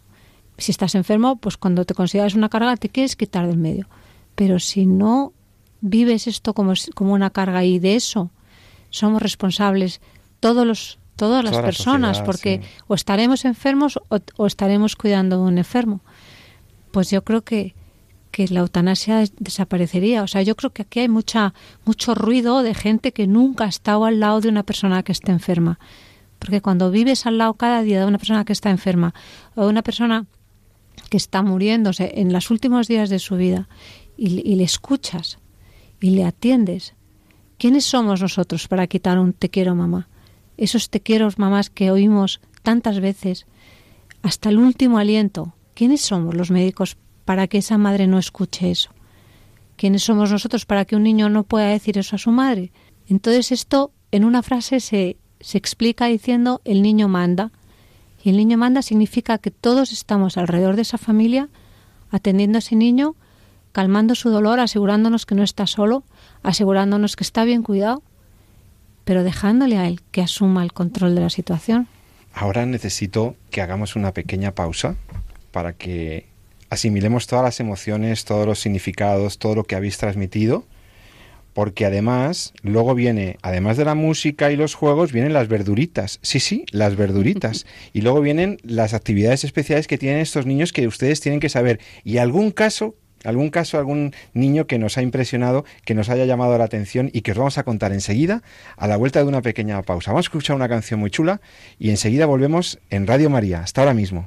[SPEAKER 3] Si estás enfermo, pues cuando te consideras una carga, te quieres quitar del medio. Pero si no vives esto como, como una carga y de eso somos responsables todos los todas las personas, porque o estaremos enfermos o, estaremos cuidando de un enfermo. Pues yo creo que, que la eutanasia desaparecería. O sea, yo creo que aquí hay mucha, mucho ruido de gente que nunca ha estado al lado de una persona que esté enferma. Porque cuando vives al lado cada día de una persona que está enferma o de una persona que está muriéndose en los últimos días de su vida y, y le escuchas y le atiendes, ¿quiénes somos nosotros para quitar un te quiero mamá? Esos te quiero mamás que oímos tantas veces hasta el último aliento. ¿Quiénes somos los médicos para que esa madre no escuche eso? ¿Quiénes somos nosotros para que un niño no pueda decir eso a su madre? Entonces esto en una frase se, se explica diciendo el niño manda. Y el niño manda significa que todos estamos alrededor de esa familia atendiendo a ese niño, calmando su dolor, asegurándonos que no está solo, asegurándonos que está bien cuidado, pero dejándole a él que asuma el control de la situación.
[SPEAKER 2] Ahora necesito que hagamos una pequeña pausa para que asimilemos todas las emociones, todos los significados, todo lo que habéis transmitido, porque además, luego viene, además de la música y los juegos, vienen las verduritas. Sí, sí, las verduritas. (laughs) y luego vienen las actividades especiales que tienen estos niños que ustedes tienen que saber. Y algún caso, algún caso, algún niño que nos ha impresionado, que nos haya llamado la atención y que os vamos a contar enseguida a la vuelta de una pequeña pausa. Vamos a escuchar una canción muy chula y enseguida volvemos en Radio María. Hasta ahora mismo.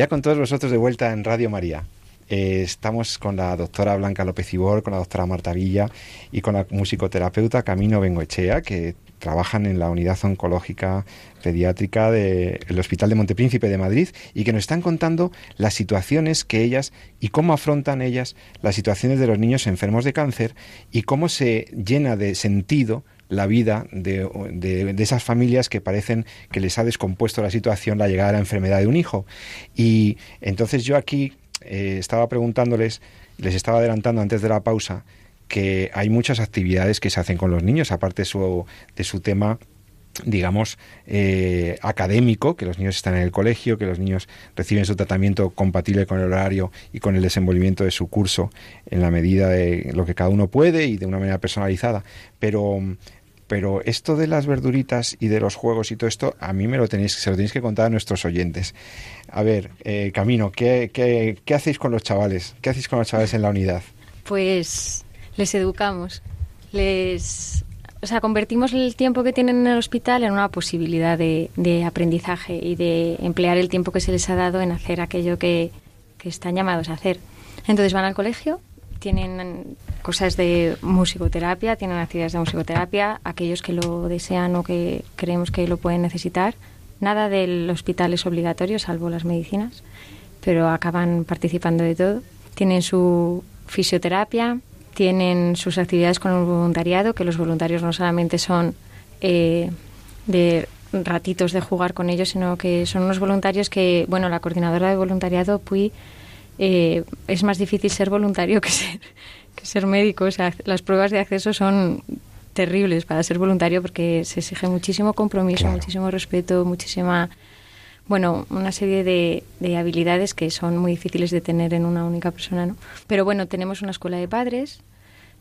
[SPEAKER 2] Ya con todos vosotros de vuelta en Radio María. Eh, estamos con la doctora Blanca López Ibor, con la doctora Marta Villa y con la musicoterapeuta Camino Bengoechea, que trabajan en la unidad oncológica pediátrica del Hospital de Montepríncipe de Madrid y que nos están contando las situaciones que ellas y cómo afrontan ellas las situaciones de los niños enfermos de cáncer y cómo se llena de sentido la vida de, de, esas familias que parecen que les ha descompuesto la situación la llegada de la enfermedad de un hijo. Y entonces yo aquí eh, estaba preguntándoles, les estaba adelantando antes de la pausa, que hay muchas actividades que se hacen con los niños, aparte de su, de su tema digamos, eh, académico, que los niños están en el colegio, que los niños reciben su tratamiento compatible con el horario y con el desenvolvimiento de su curso en la medida de lo que cada uno puede y de una manera personalizada. Pero, pero esto de las verduritas y de los juegos y todo esto, a mí me lo tenéis, se lo tenéis que contar a nuestros oyentes. A ver, eh, Camino, ¿qué, hacéis con los chavales? ¿Qué hacéis con los chavales en la unidad?
[SPEAKER 5] Pues les educamos, les o sea, convertimos el tiempo que tienen en el hospital en una posibilidad de, aprendizaje y de emplear el tiempo que se les ha dado en hacer aquello que, están llamados a hacer. Entonces van al colegio, tienen cosas de musicoterapia, tienen actividades de musicoterapia, aquellos que lo desean o que creemos que lo pueden necesitar. Nada del hospital es obligatorio, salvo las medicinas, pero acaban participando de todo. Tienen su fisioterapia, tienen sus actividades con el voluntariado, que los voluntarios no solamente son eh, de ratitos de jugar con ellos, sino que son unos voluntarios que, bueno, la coordinadora de voluntariado, Puy, eh, es más difícil ser voluntario (laughs) que ser, que ser médico. O sea, las pruebas de acceso son terribles para ser voluntario porque se exige muchísimo compromiso, muchísimo respeto, muchísima bueno, una serie de, de, habilidades que son muy difíciles de tener en una única persona, ¿no? Pero bueno, tenemos una escuela de padres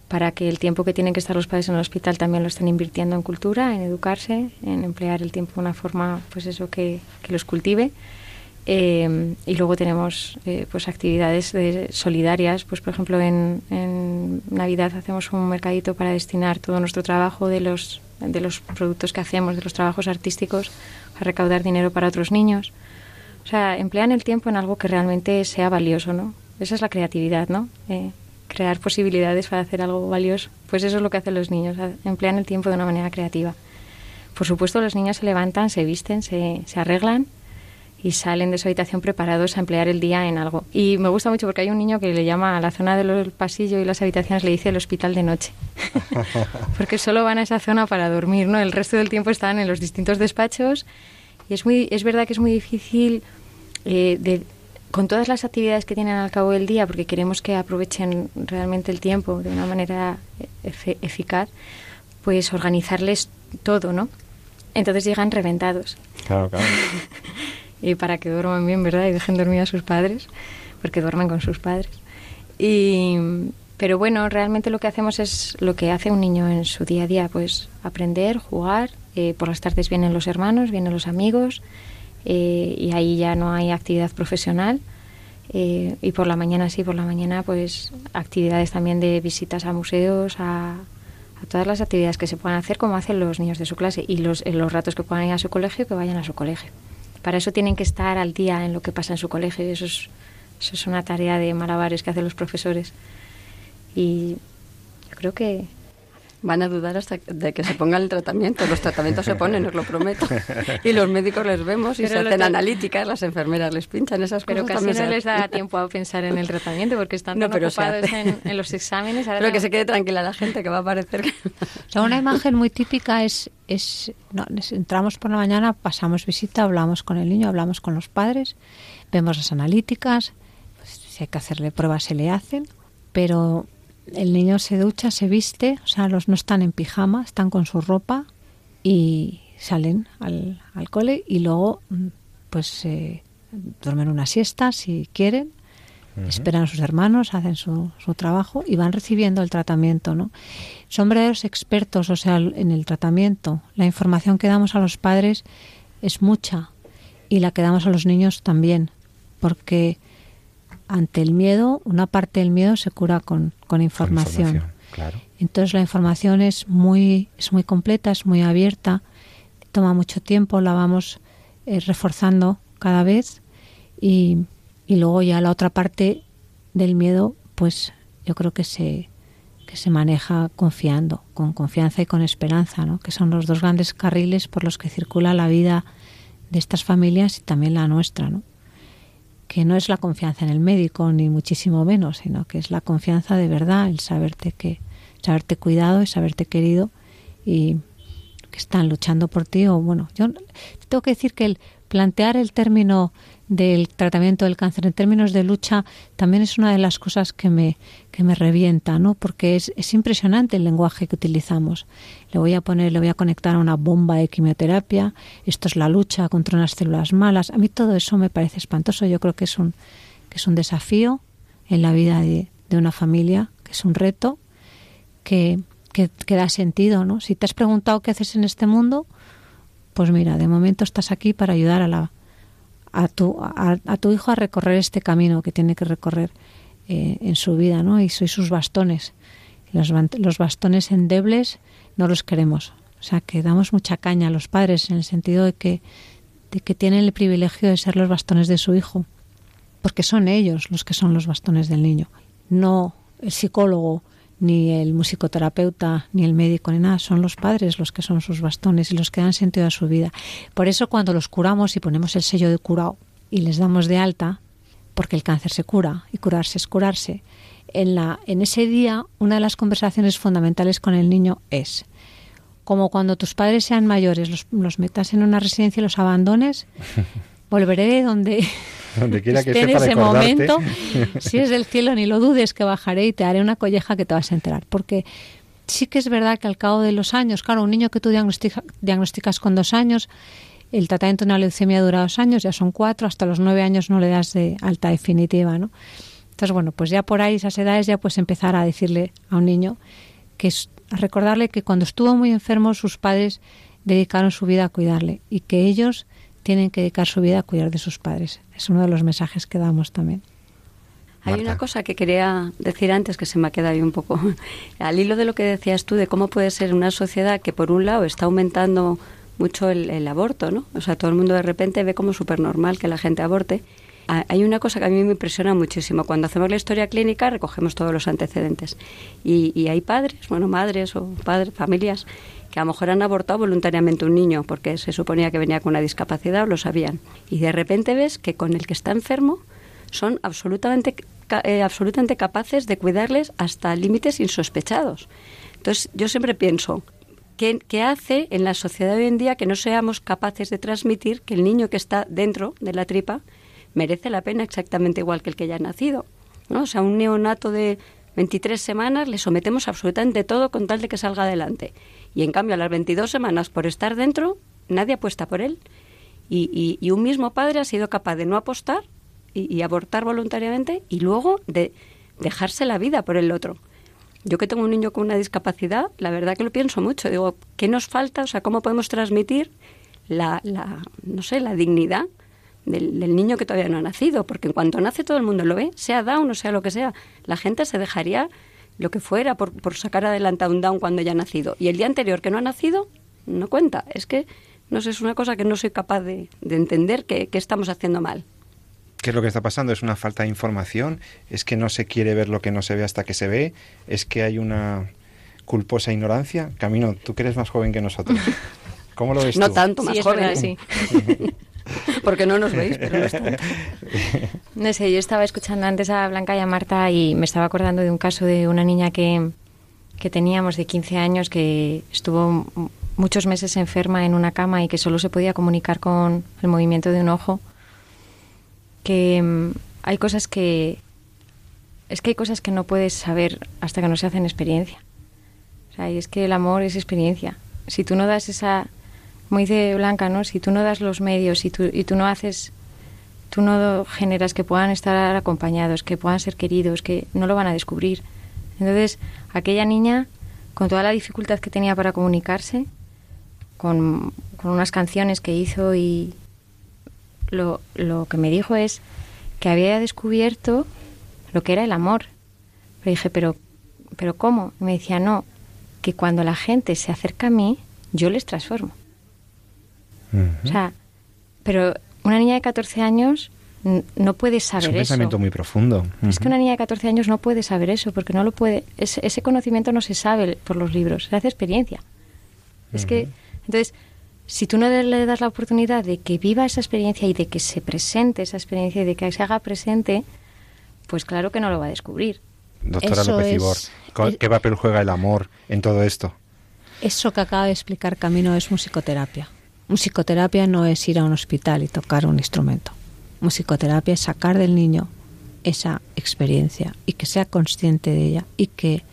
[SPEAKER 5] para que el tiempo que tienen que estar los padres en el hospital también lo estén invirtiendo en cultura, en educarse, en emplear el tiempo de una forma, pues eso, que, que los cultive. Eh, y luego tenemos eh, pues actividades solidarias, pues por ejemplo en, en, Navidad hacemos un mercadito para destinar todo nuestro trabajo de los, de los productos que hacemos, de los trabajos artísticos, a recaudar dinero para otros niños. O sea, emplean el tiempo en algo que realmente sea valioso, ¿no? Esa es la creatividad, ¿no? Eh, crear posibilidades para hacer algo valioso. Pues eso es lo que hacen los niños, emplean el tiempo de una manera creativa. Por supuesto, los niños se levantan, se visten, se, se arreglan y salen de su habitación preparados a emplear el día en algo. Y me gusta mucho porque hay un niño que le llama a la zona del pasillo y las habitaciones, le dice el hospital de noche. (laughs) porque solo van a esa zona para dormir, ¿no? El resto del tiempo están en los distintos despachos y es, muy, es verdad que es muy difícil eh, de, con todas las actividades que tienen al cabo del día, porque queremos que aprovechen realmente el tiempo de una manera eficaz, pues organizarles todo, ¿no? Entonces llegan reventados.
[SPEAKER 2] Claro, claro. (laughs)
[SPEAKER 5] y para que duerman bien, ¿verdad? Y dejen dormir a sus padres, porque duermen con sus padres. Y, pero bueno, realmente lo que hacemos es lo que hace un niño en su día a día, pues aprender, jugar. Eh, por las tardes vienen los hermanos, vienen los amigos, eh, y ahí ya no hay actividad profesional. Eh, y por la mañana sí, por la mañana pues actividades también de visitas a museos, a, a todas las actividades que se puedan hacer como hacen los niños de su clase y los, en los ratos que puedan ir a su colegio, que vayan a su colegio. Para eso tienen que estar al día en lo que pasa en su colegio y eso es, eso es una tarea de malabares que hacen los profesores. Y yo creo que
[SPEAKER 4] Van a dudar hasta de que se ponga el tratamiento. Los tratamientos se ponen, os lo prometo. Y los médicos les vemos y se hacen analíticas, las enfermeras les pinchan esas
[SPEAKER 5] pero
[SPEAKER 4] cosas.
[SPEAKER 5] Pero casi no les da tiempo a pensar en el tratamiento porque están tan ocupados en, los exámenes. (laughs)
[SPEAKER 4] pero que se quede tranquila la gente, que va a parecer que... (laughs)
[SPEAKER 3] O sea, una imagen muy típica es... es entramos por la mañana, pasamos visita, hablamos con el niño, hablamos con los padres, vemos las analíticas, pues, si hay que hacerle pruebas se le hacen, pero el niño se ducha, se viste, o sea, los no están en pijama, están con su ropa y salen al, al cole y luego mm, pues eh, duermen una siesta si quieren, esperan a sus hermanos, hacen su, su, trabajo y van recibiendo el tratamiento, ¿no? Son verdaderos expertos, o sea, en el tratamiento. La información que damos a los padres es mucha y la que damos a los niños también, porque ante el miedo, una parte del miedo se cura con, con información. Entonces la información es muy, es muy completa, es muy abierta, toma mucho tiempo, la vamos eh, reforzando cada vez y, y, luego ya la otra parte del miedo, pues yo creo que se, que se maneja confiando, con confianza y con esperanza, ¿no? que son los dos grandes carriles por los que circula la vida de estas familias y también la nuestra. ¿no? Que no es la confianza en el médico ni muchísimo menos, sino que es la confianza de verdad, el saberte que saberte cuidado y saberte querido y que están luchando por ti o bueno, yo tengo que decir que el plantear el término del tratamiento del cáncer en términos de lucha también es una de las cosas que me, que me revienta, ¿no? Porque es, es impresionante el lenguaje que utilizamos. Le voy a poner, le voy a conectar a una bomba de quimioterapia, esto es la lucha contra unas células malas. A mí todo eso me parece espantoso. Yo creo que es un, que es un desafío en la vida de, de una familia, que es un reto, que, que, da sentido, ¿no? Si te has preguntado qué haces en este mundo, pues mira, de momento estás aquí para ayudar a la a tu, a, tu hijo a recorrer este camino que tiene que recorrer eh, en su vida, ¿no? Y soy sus bastones. Los, los bastones endebles no los queremos. O sea, que damos mucha caña a los padres en el sentido de que, de que tienen el privilegio de ser los bastones de su hijo, porque son ellos los que son los bastones del niño, no el psicólogo, ni el musicoterapeuta, ni el médico, ni nada. Son los padres los que son sus bastones y los que dan sentido a su vida. Por eso cuando los curamos y ponemos el sello de curado y les damos de alta, porque el cáncer se cura y curarse es curarse, en, la, en ese día una de las conversaciones fundamentales con el niño es como cuando tus padres sean mayores, los, los metas en una residencia y los abandones, (laughs) volveré donde
[SPEAKER 2] donde quiera que esté
[SPEAKER 3] en ese momento, (laughs) si es del cielo, ni lo dudes que bajaré y te haré una colleja que te vas a enterar. Porque sí que es verdad que al cabo de los años, claro, un niño que tú diagnostica- diagnosticas con dos años, el tratamiento de una leucemia dura dos años, ya son cuatro, hasta los nueve años no le das de alta definitiva, ¿no? Entonces, bueno, pues ya por ahí, esas edades, ya puedes empezar a decirle a un niño que es a recordarle que cuando estuvo muy enfermo sus padres dedicaron su vida a cuidarle y que ellos tienen que dedicar su vida a cuidar de sus padres. Es uno de los mensajes que damos también.
[SPEAKER 4] Hay
[SPEAKER 2] Marta.
[SPEAKER 4] una cosa que quería decir antes que se me ha quedado ahí un poco (laughs) al hilo de lo que decías tú de cómo puede ser una sociedad que por un lado está aumentando mucho el, el aborto, ¿no? O sea, todo el mundo de repente ve como súper normal que la gente aborte. Ha- Hay una cosa que a mí me impresiona muchísimo. Cuando hacemos la historia clínica recogemos todos los antecedentes. Y, y hay padres, bueno, madres o padres, familias, que a lo mejor han abortado voluntariamente un niño porque se suponía que venía con una discapacidad o lo sabían. Y de repente ves que con el que está enfermo son absolutamente, eh, absolutamente capaces de cuidarles hasta límites insospechados. Entonces, yo siempre pienso, ¿qué, ¿qué hace en la sociedad hoy en día que no seamos capaces de transmitir que el niño que está dentro de la tripa merece la pena exactamente igual que el que ya ha nacido? ¿no? O sea, un neonato de 23 semanas le sometemos absolutamente todo con tal de que salga adelante. Y en cambio, a las 22 semanas, por estar dentro, nadie apuesta por él. Y, y- y un mismo padre ha sido capaz de no apostar y, y abortar voluntariamente y luego de dejarse la vida por el otro. Yo que tengo un niño con una discapacidad, la verdad que lo pienso mucho. Digo, ¿qué nos falta? O sea, ¿cómo podemos transmitir la, la no sé, la dignidad del, del niño que todavía no ha nacido? Porque en cuanto nace todo el mundo lo ve, sea Down o sea lo que sea. La gente se dejaría lo que fuera por, por sacar adelante a un Down cuando ya ha nacido. Y el día anterior que no ha nacido, no cuenta. Es que, no sé, es una cosa que no soy capaz de, de entender que, que estamos haciendo mal.
[SPEAKER 2] ¿Qué es lo que está pasando? ¿Es una falta de información? ¿Es que no se quiere ver lo que no se ve hasta que se ve? ¿Es que hay una culposa ignorancia? Camino, tú que eres más joven que nosotros. (laughs) ¿Cómo lo ves
[SPEAKER 4] No
[SPEAKER 2] tú?
[SPEAKER 4] tanto, más
[SPEAKER 5] Sí,
[SPEAKER 4] joven.
[SPEAKER 5] verdad, sí. (laughs)
[SPEAKER 4] Porque no nos veis, pero no. (laughs)
[SPEAKER 5] No sé, yo estaba escuchando antes a Blanca y a Marta y me estaba acordando de un caso de una niña que, que teníamos de 15 años que estuvo muchos meses enferma en una cama y que solo se podía comunicar con el movimiento de un ojo. Que hay cosas que. Es que hay cosas que no puedes saber hasta que no se hacen experiencia. O sea, y es que el amor es experiencia. Si tú no das esa. Como dice Blanca, ¿no? Si tú no das los medios y tú, y tú no haces tú no generas que puedan estar acompañados, que puedan ser queridos, que no lo van a descubrir. Entonces, aquella niña, con toda la dificultad que tenía para comunicarse, con, unas canciones que hizo y lo, lo que me dijo es que había descubierto lo que era el amor. Le dije, pero, pero ¿cómo? Y me decía, no, que cuando la gente se acerca a mí, yo les transformo.
[SPEAKER 2] Ujú.
[SPEAKER 5] O sea, pero una niña de 14 años no puede
[SPEAKER 2] es
[SPEAKER 5] saber
[SPEAKER 2] un
[SPEAKER 5] eso.
[SPEAKER 2] pensamiento muy profundo.
[SPEAKER 5] Es que una niña de 14 años no puede saber eso, porque no lo puede. Ese, ese conocimiento no se sabe por los libros, se hace experiencia. Es que, entonces, si tú no le das la oportunidad de que viva esa experiencia y de que se presente esa experiencia y de que se haga presente, pues claro que no lo va a descubrir.
[SPEAKER 2] Doctora
[SPEAKER 3] Eso
[SPEAKER 2] López
[SPEAKER 3] es-
[SPEAKER 2] Ibor, ¿co-
[SPEAKER 3] es-
[SPEAKER 2] ¿qué papel juega el amor en todo esto?
[SPEAKER 3] Eso que acaba de explicar Camino es musicoterapia. Musicoterapia no es ir a un hospital y tocar un instrumento. musicoterapia es sacar del niño esa experiencia y que sea consciente de ella y que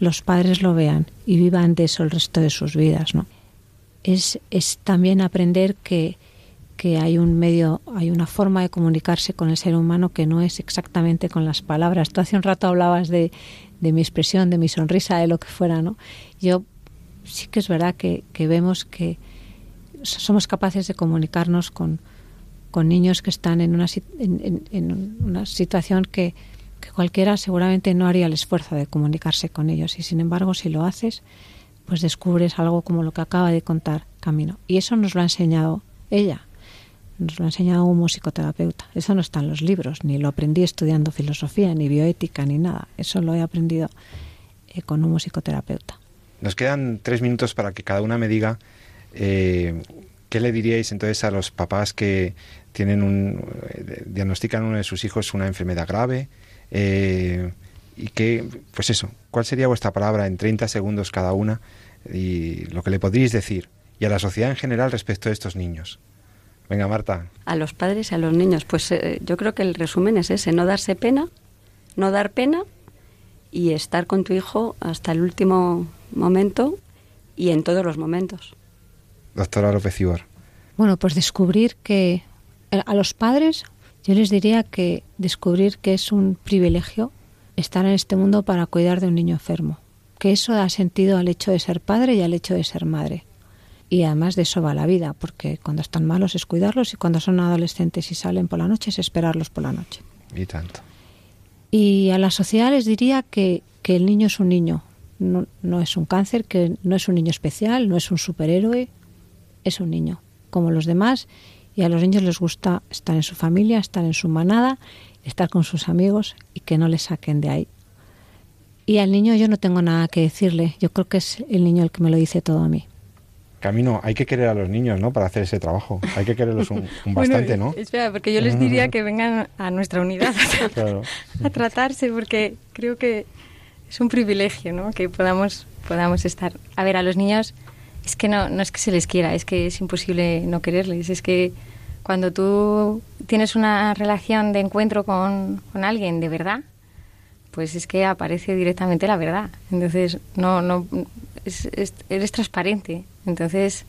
[SPEAKER 3] los padres lo vean y vivan de eso el resto de sus vidas, ¿no? Es, es también aprender que, que hay un medio, hay una forma de comunicarse con el ser humano que no es exactamente con las palabras. Tú hace un rato hablabas de, de mi expresión, de mi sonrisa, de lo que fuera, ¿no? Yo sí que es verdad que, que vemos que somos capaces de comunicarnos con, con niños que están en una, en, una situación que, que, cualquiera seguramente no haría el esfuerzo de comunicarse con ellos. Y sin embargo, si lo haces, pues descubres algo como lo que acaba de contar Camino. Y eso nos lo ha enseñado ella, nos lo ha enseñado un musicoterapeuta. Eso no está en los libros, ni lo aprendí estudiando filosofía, ni bioética, ni nada. Eso lo he aprendido eh, con un musicoterapeuta.
[SPEAKER 2] Nos quedan tres minutos para que cada una me diga eh, qué le diríais entonces a los papás que tienen un eh, diagnostican a uno de sus hijos una enfermedad grave y que, pues eso, ¿cuál sería vuestra palabra en 30 segundos cada una y lo que le podríais decir y a la sociedad en general respecto a estos niños? Venga, Marta.
[SPEAKER 4] A los padres y a los niños, pues eh, yo creo que el resumen es ese, no darse pena, no dar pena y estar con tu hijo hasta el último momento y en todos los momentos.
[SPEAKER 2] Doctora López Ibor.
[SPEAKER 3] Bueno, pues descubrir que eh, a los padres yo les diría que descubrir que es un privilegio estar en este mundo para cuidar de un niño enfermo, que eso da sentido al hecho de ser padre y al hecho de ser madre y además de eso va la vida, porque cuando están malos es cuidarlos y cuando son adolescentes y salen por la noche es esperarlos por la noche.
[SPEAKER 2] Y tanto.
[SPEAKER 3] Y a la sociedad les diría que, que el niño es un niño, no, no, es un cáncer, que no es un niño especial, no es un superhéroe, es un niño, como los demás, y a los niños les gusta estar en su familia, estar en su manada, estar con sus amigos y que no le saquen de ahí. Y al niño yo no tengo nada que decirle, yo creo que es el niño el que me lo dice todo a mí.
[SPEAKER 2] Camino, hay que querer a los niños, ¿no? Para hacer ese trabajo. Hay que quererlos un, bastante, ¿no?
[SPEAKER 5] Espera, porque yo les diría que vengan a nuestra unidad a, tratarse, porque creo que es un privilegio, ¿no? Que podamos, podamos estar. A ver, a los niños es que no, no es que se les quiera, es que es imposible no quererles. Es que cuando tú tienes una relación de encuentro con, con alguien de verdad, pues es que aparece directamente la verdad. Entonces, no, no, eres transparente. Entonces,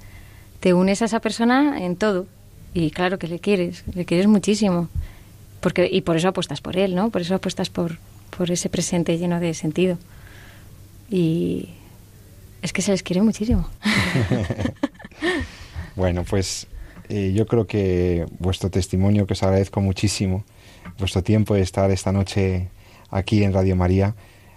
[SPEAKER 5] te unes a esa persona en todo. Y claro que le quieres, le quieres muchísimo. Porque, y por eso apuestas por él, ¿no? Por eso apuestas por, por ese presente lleno de sentido. Y es que se les quiere muchísimo. (laughs)
[SPEAKER 2] bueno, pues eh, yo creo que vuestro testimonio, que os agradezco muchísimo, vuestro tiempo de estar esta noche aquí en Radio María,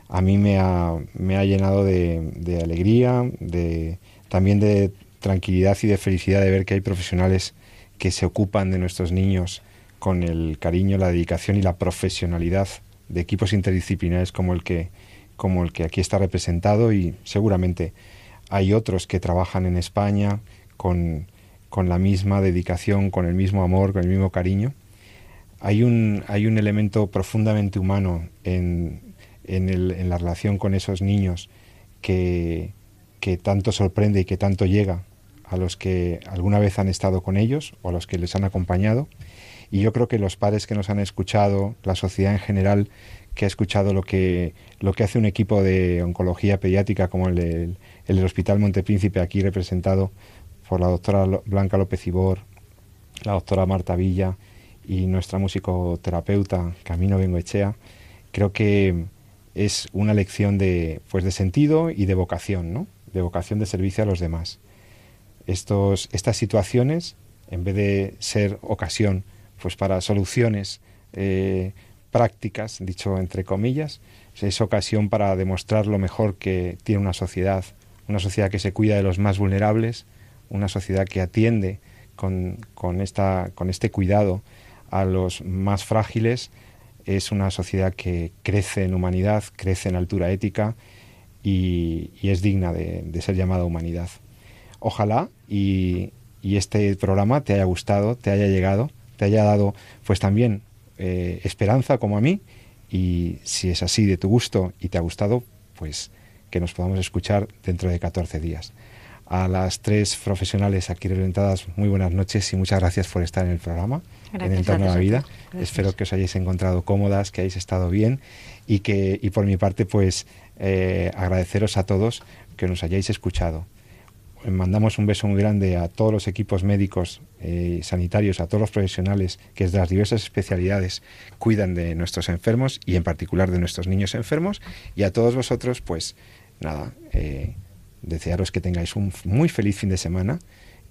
[SPEAKER 2] a mí me ha, me ha llenado de, de, alegría, de, también de tranquilidad y de felicidad de ver que hay profesionales que se ocupan de nuestros niños con el cariño, la dedicación y la profesionalidad de equipos interdisciplinares como el que, como el que aquí está representado y seguramente hay otros que trabajan en España con, con la misma dedicación, con el mismo amor, con el mismo cariño. Hay un, hay un elemento profundamente humano en, en, la relación con esos niños que, tanto sorprende y que tanto llega a los que alguna vez han estado con ellos o a los que les han acompañado. Y yo creo que los padres que nos han escuchado, la sociedad en general que ha escuchado lo que, lo que hace un equipo de oncología pediátrica como el, del Hospital Montepríncipe, aquí representado por la doctora Blanca López Ibor, la doctora Marta Villa y nuestra musicoterapeuta Camino Bengoechea, creo que es una lección de, pues de sentido y de vocación, ¿no? de vocación de servicio a los demás. Estos, estas situaciones, en vez de ser ocasión pues para soluciones eh, prácticas, dicho entre comillas, es ocasión para demostrar lo mejor que tiene una sociedad, una sociedad que se cuida de los más vulnerables, una sociedad que atiende con, con, esta, con este cuidado a los más frágiles es una sociedad que crece en humanidad, crece en altura ética y, es digna de, ser llamada humanidad. Ojalá y, este programa te haya gustado, te haya llegado, te haya dado pues también eh, esperanza como a mí y si es así de tu gusto y te ha gustado, pues que nos podamos escuchar dentro de 14 días. A las tres profesionales aquí representadas, muy buenas noches y muchas gracias por estar en el programa, en Entorno a la Vida. Espero que os hayáis encontrado cómodas, que hayáis estado bien y que, y por mi parte, pues eh, agradeceros a todos que nos hayáis escuchado. Mandamos un beso muy grande a todos los equipos médicos, eh, sanitarios, a todos los profesionales que desde las diversas especialidades cuidan de nuestros enfermos y en particular de nuestros niños enfermos. Y a todos vosotros, pues nada, eh, desearos que tengáis un muy feliz fin de semana,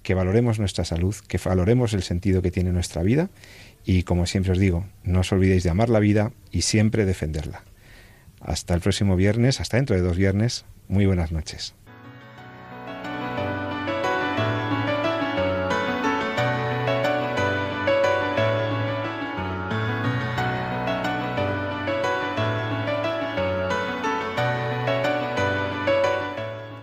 [SPEAKER 2] que valoremos nuestra salud, que valoremos el sentido que tiene nuestra vida y como siempre os digo, no os olvidéis de amar la vida y siempre defenderla. Hasta el próximo viernes, hasta dentro de dos viernes, muy buenas noches.